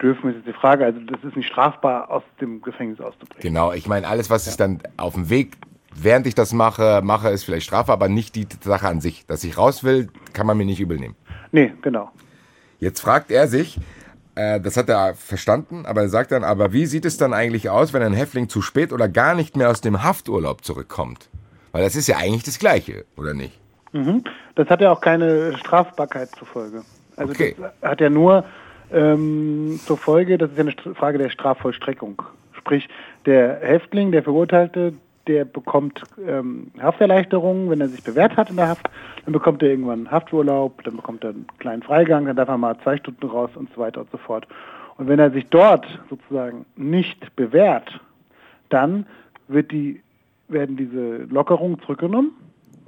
dürfen ist jetzt die Frage. Also das ist nicht strafbar, aus dem Gefängnis auszubrechen. Genau, ich meine, alles, was ich dann auf dem Weg, während ich das mache, mache, ist vielleicht strafbar, aber nicht die Sache an sich. Dass ich raus will, kann man mir nicht übel nehmen. Nee, genau. Jetzt fragt er sich, äh, das hat er verstanden, aber er sagt dann, aber wie sieht es dann eigentlich aus, wenn ein Häftling zu spät oder gar nicht mehr aus dem Hafturlaub zurückkommt? Weil das ist ja eigentlich das Gleiche, oder nicht? Mhm. Das hat ja auch keine Strafbarkeit zur Folge. Also Okay. das hat ja nur ähm, zur Folge, das ist ja eine Frage der Strafvollstreckung. Sprich, der Häftling, der Verurteilte, der bekommt ähm, Hafterleichterungen, wenn er sich bewährt hat in der Haft, dann bekommt er irgendwann Hafturlaub, dann bekommt er einen kleinen Freigang, dann darf er mal zwei Stunden raus und so weiter und so fort. Und wenn er sich dort sozusagen nicht bewährt, dann wird die, werden diese Lockerungen zurückgenommen,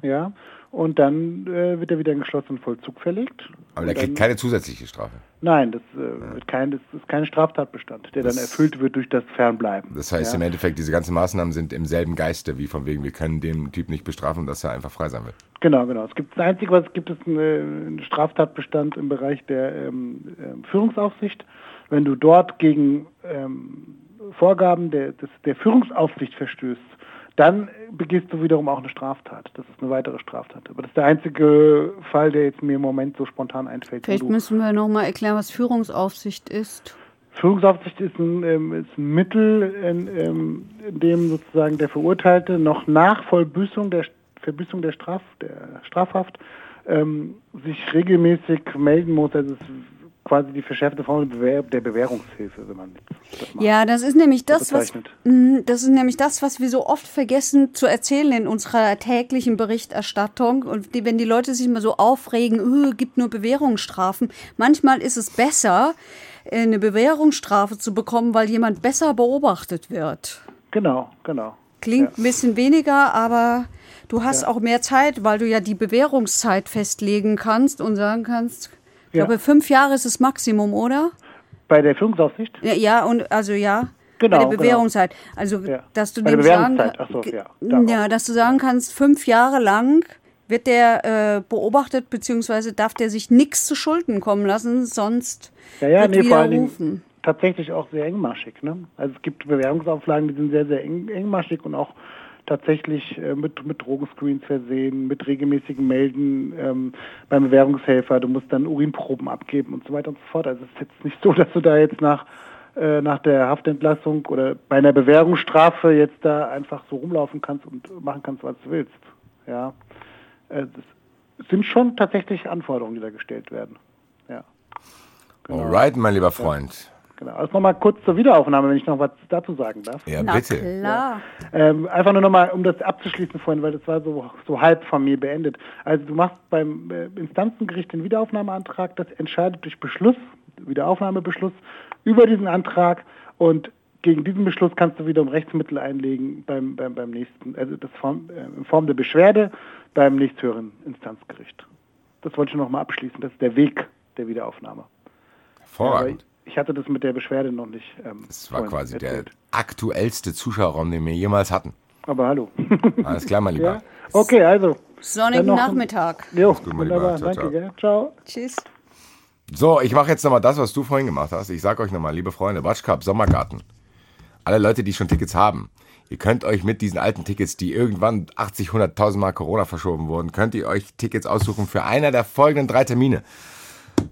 ja, und dann äh, wird er wieder in geschlossenen Vollzug verlegt. Aber der kriegt dann- keine zusätzliche Strafe. Nein, das, äh, wird kein, das ist kein Straftatbestand, der dann Das- erfüllt wird durch das Fernbleiben. Das heißt ja. im Endeffekt, diese ganzen Maßnahmen sind im selben Geiste, wie von wegen, wir können den Typ nicht bestrafen, dass er einfach frei sein will. Genau, genau. Es gibt das Einzige, was gibt es einen, äh, einen Straftatbestand im Bereich der ähm, ähm, Führungsaufsicht. Wenn du dort gegen ähm, Vorgaben der, des, der Führungsaufsicht verstößt, dann begehst du wiederum auch eine Straftat. Das ist eine weitere Straftat. Aber das ist der einzige Fall, der jetzt mir im Moment so spontan einfällt. Vielleicht müssen wir noch mal erklären, was Führungsaufsicht ist. Führungsaufsicht ist ein, ähm, ist ein Mittel, in, ähm, in dem sozusagen der Verurteilte noch nach Vollbüßung der Verbüßung der, Straf, der Strafhaft ähm, sich regelmäßig melden muss. Also es quasi die verschärfte Form der, Bewähr der Bewährungshilfe, wenn man das. Ja, das ist nämlich das, was. Mhm, das ist nämlich das, was wir so oft vergessen zu erzählen in unserer täglichen Berichterstattung. Und die, wenn die Leute sich mal so aufregen, öh, gibt nur Bewährungsstrafen. Manchmal ist es besser, äh, eine Bewährungsstrafe zu bekommen, weil jemand besser beobachtet wird. Genau, genau. Klingt Ja. ein bisschen weniger, aber du hast Ja. auch mehr Zeit, weil du ja die Bewährungszeit festlegen kannst und sagen kannst, ich Ja. glaube, fünf Jahre ist das Maximum, oder? Bei der Führungsaufsicht? Ja, ja, und also ja. Genau, bei der genau. Bewährungszeit. Also, Ja. dass du Bei dem sagen, so, ja, ja, dass du sagen kannst, fünf Jahre lang wird der äh, beobachtet, beziehungsweise darf der sich nichts zu Schulden kommen lassen, sonst Ja, ja, wird nee, widerrufen. tatsächlich auch sehr engmaschig. Ne? Also es gibt Bewährungsauflagen, die sind sehr, sehr eng, engmaschig und auch tatsächlich äh, mit, mit Drogenscreens versehen, mit regelmäßigen Melden ähm, beim Bewährungshelfer. Du musst dann Urinproben abgeben und so weiter und so fort. Also es ist jetzt nicht so, dass du da jetzt nach, äh, nach der Haftentlassung oder bei einer Bewährungsstrafe jetzt da einfach so rumlaufen kannst und machen kannst, was du willst. Ja, äh, das sind schon tatsächlich Anforderungen, die da gestellt werden. Ja. Alright, mein lieber Freund. Genau. Also nochmal kurz zur Wiederaufnahme, wenn ich noch was dazu sagen darf. Ja, Na bitte. klar. Ähm, einfach nur nochmal, um das abzuschließen vorhin, weil das war so, so halb von mir beendet. Also du machst beim äh, Instanzengericht den Wiederaufnahmeantrag, das entscheidet durch Beschluss Wiederaufnahmebeschluss über diesen Antrag und gegen diesen Beschluss kannst du wiederum Rechtsmittel einlegen beim, beim, beim nächsten, also das Form, äh, in Form der Beschwerde beim nächsthöheren Instanzgericht. Das wollte ich noch mal abschließen. Das ist der Weg der Wiederaufnahme. Hervorragend. Ich hatte das mit der Beschwerde noch nicht. Ähm, das war quasi erzählt. der aktuellste Zuschauerraum, den wir jemals hatten. Aber hallo. Alles klar, mein Lieber. Ja? Okay, also. Sonnigen Nachmittag. Jo, gut, wunderbar. Ciao, Danke, ciao. gell? Ciao. Tschüss. So, ich mache jetzt nochmal das, was du vorhin gemacht hast. Ich sage euch nochmal, liebe Freunde, Watch Cup, Sommergarten. Alle Leute, die schon Tickets haben, ihr könnt euch mit diesen alten Tickets, die irgendwann 80, 100.000 Mal Corona verschoben wurden, könnt ihr euch Tickets aussuchen für einer der folgenden drei Termine.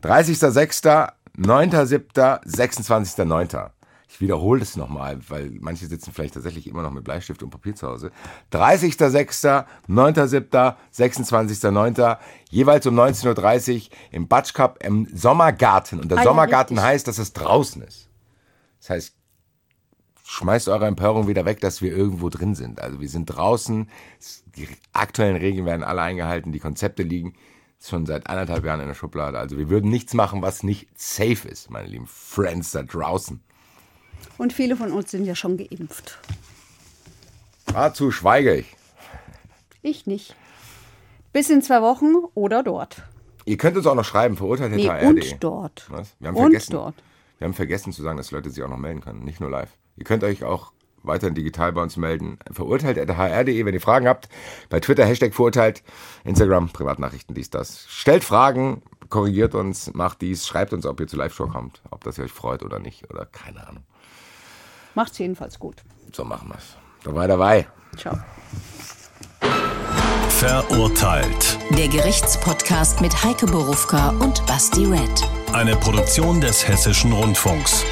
30.06., 9.07., 26.09. Ich wiederhole das nochmal, weil manche sitzen vielleicht tatsächlich immer noch mit Bleistift und Papier zu Hause. 30.06., 9.07., 26.09. Jeweils um 19.30 Uhr im Batsch Cup im Sommergarten. Und der Ah ja, Sommergarten richtig. heißt, dass es draußen ist. Das heißt, schmeißt eure Empörung wieder weg, dass wir irgendwo drin sind. Also wir sind draußen, die aktuellen Regeln werden alle eingehalten, die Konzepte liegen schon seit anderthalb Jahren in der Schublade. Also wir würden nichts machen, was nicht safe ist, meine lieben Friends da draußen. Und viele von uns sind ja schon geimpft. Dazu schweige ich. Ich nicht. Bis in zwei Wochen oder dort. Ihr könnt uns auch noch schreiben, verurteilt Nee, und dort. Was? Wir haben Und vergessen, dort. Wir haben vergessen zu sagen, dass Leute sich auch noch melden können, nicht nur live. Ihr könnt euch auch weiterhin digital bei uns melden. Verurteilt at hr.de, wenn ihr Fragen habt. Bei Twitter Hashtag verurteilt, Instagram, Privatnachrichten, dies, das. Stellt Fragen, korrigiert uns, macht dies, schreibt uns, ob ihr zur Live-Show kommt, ob das ihr euch freut oder nicht oder keine Ahnung. Macht's jedenfalls gut. So machen wir's. Dabei, dabei. Ciao. Verurteilt. Der Gerichtspodcast mit Heike Borufka und Basti Red. Eine Produktion des Hessischen Rundfunks.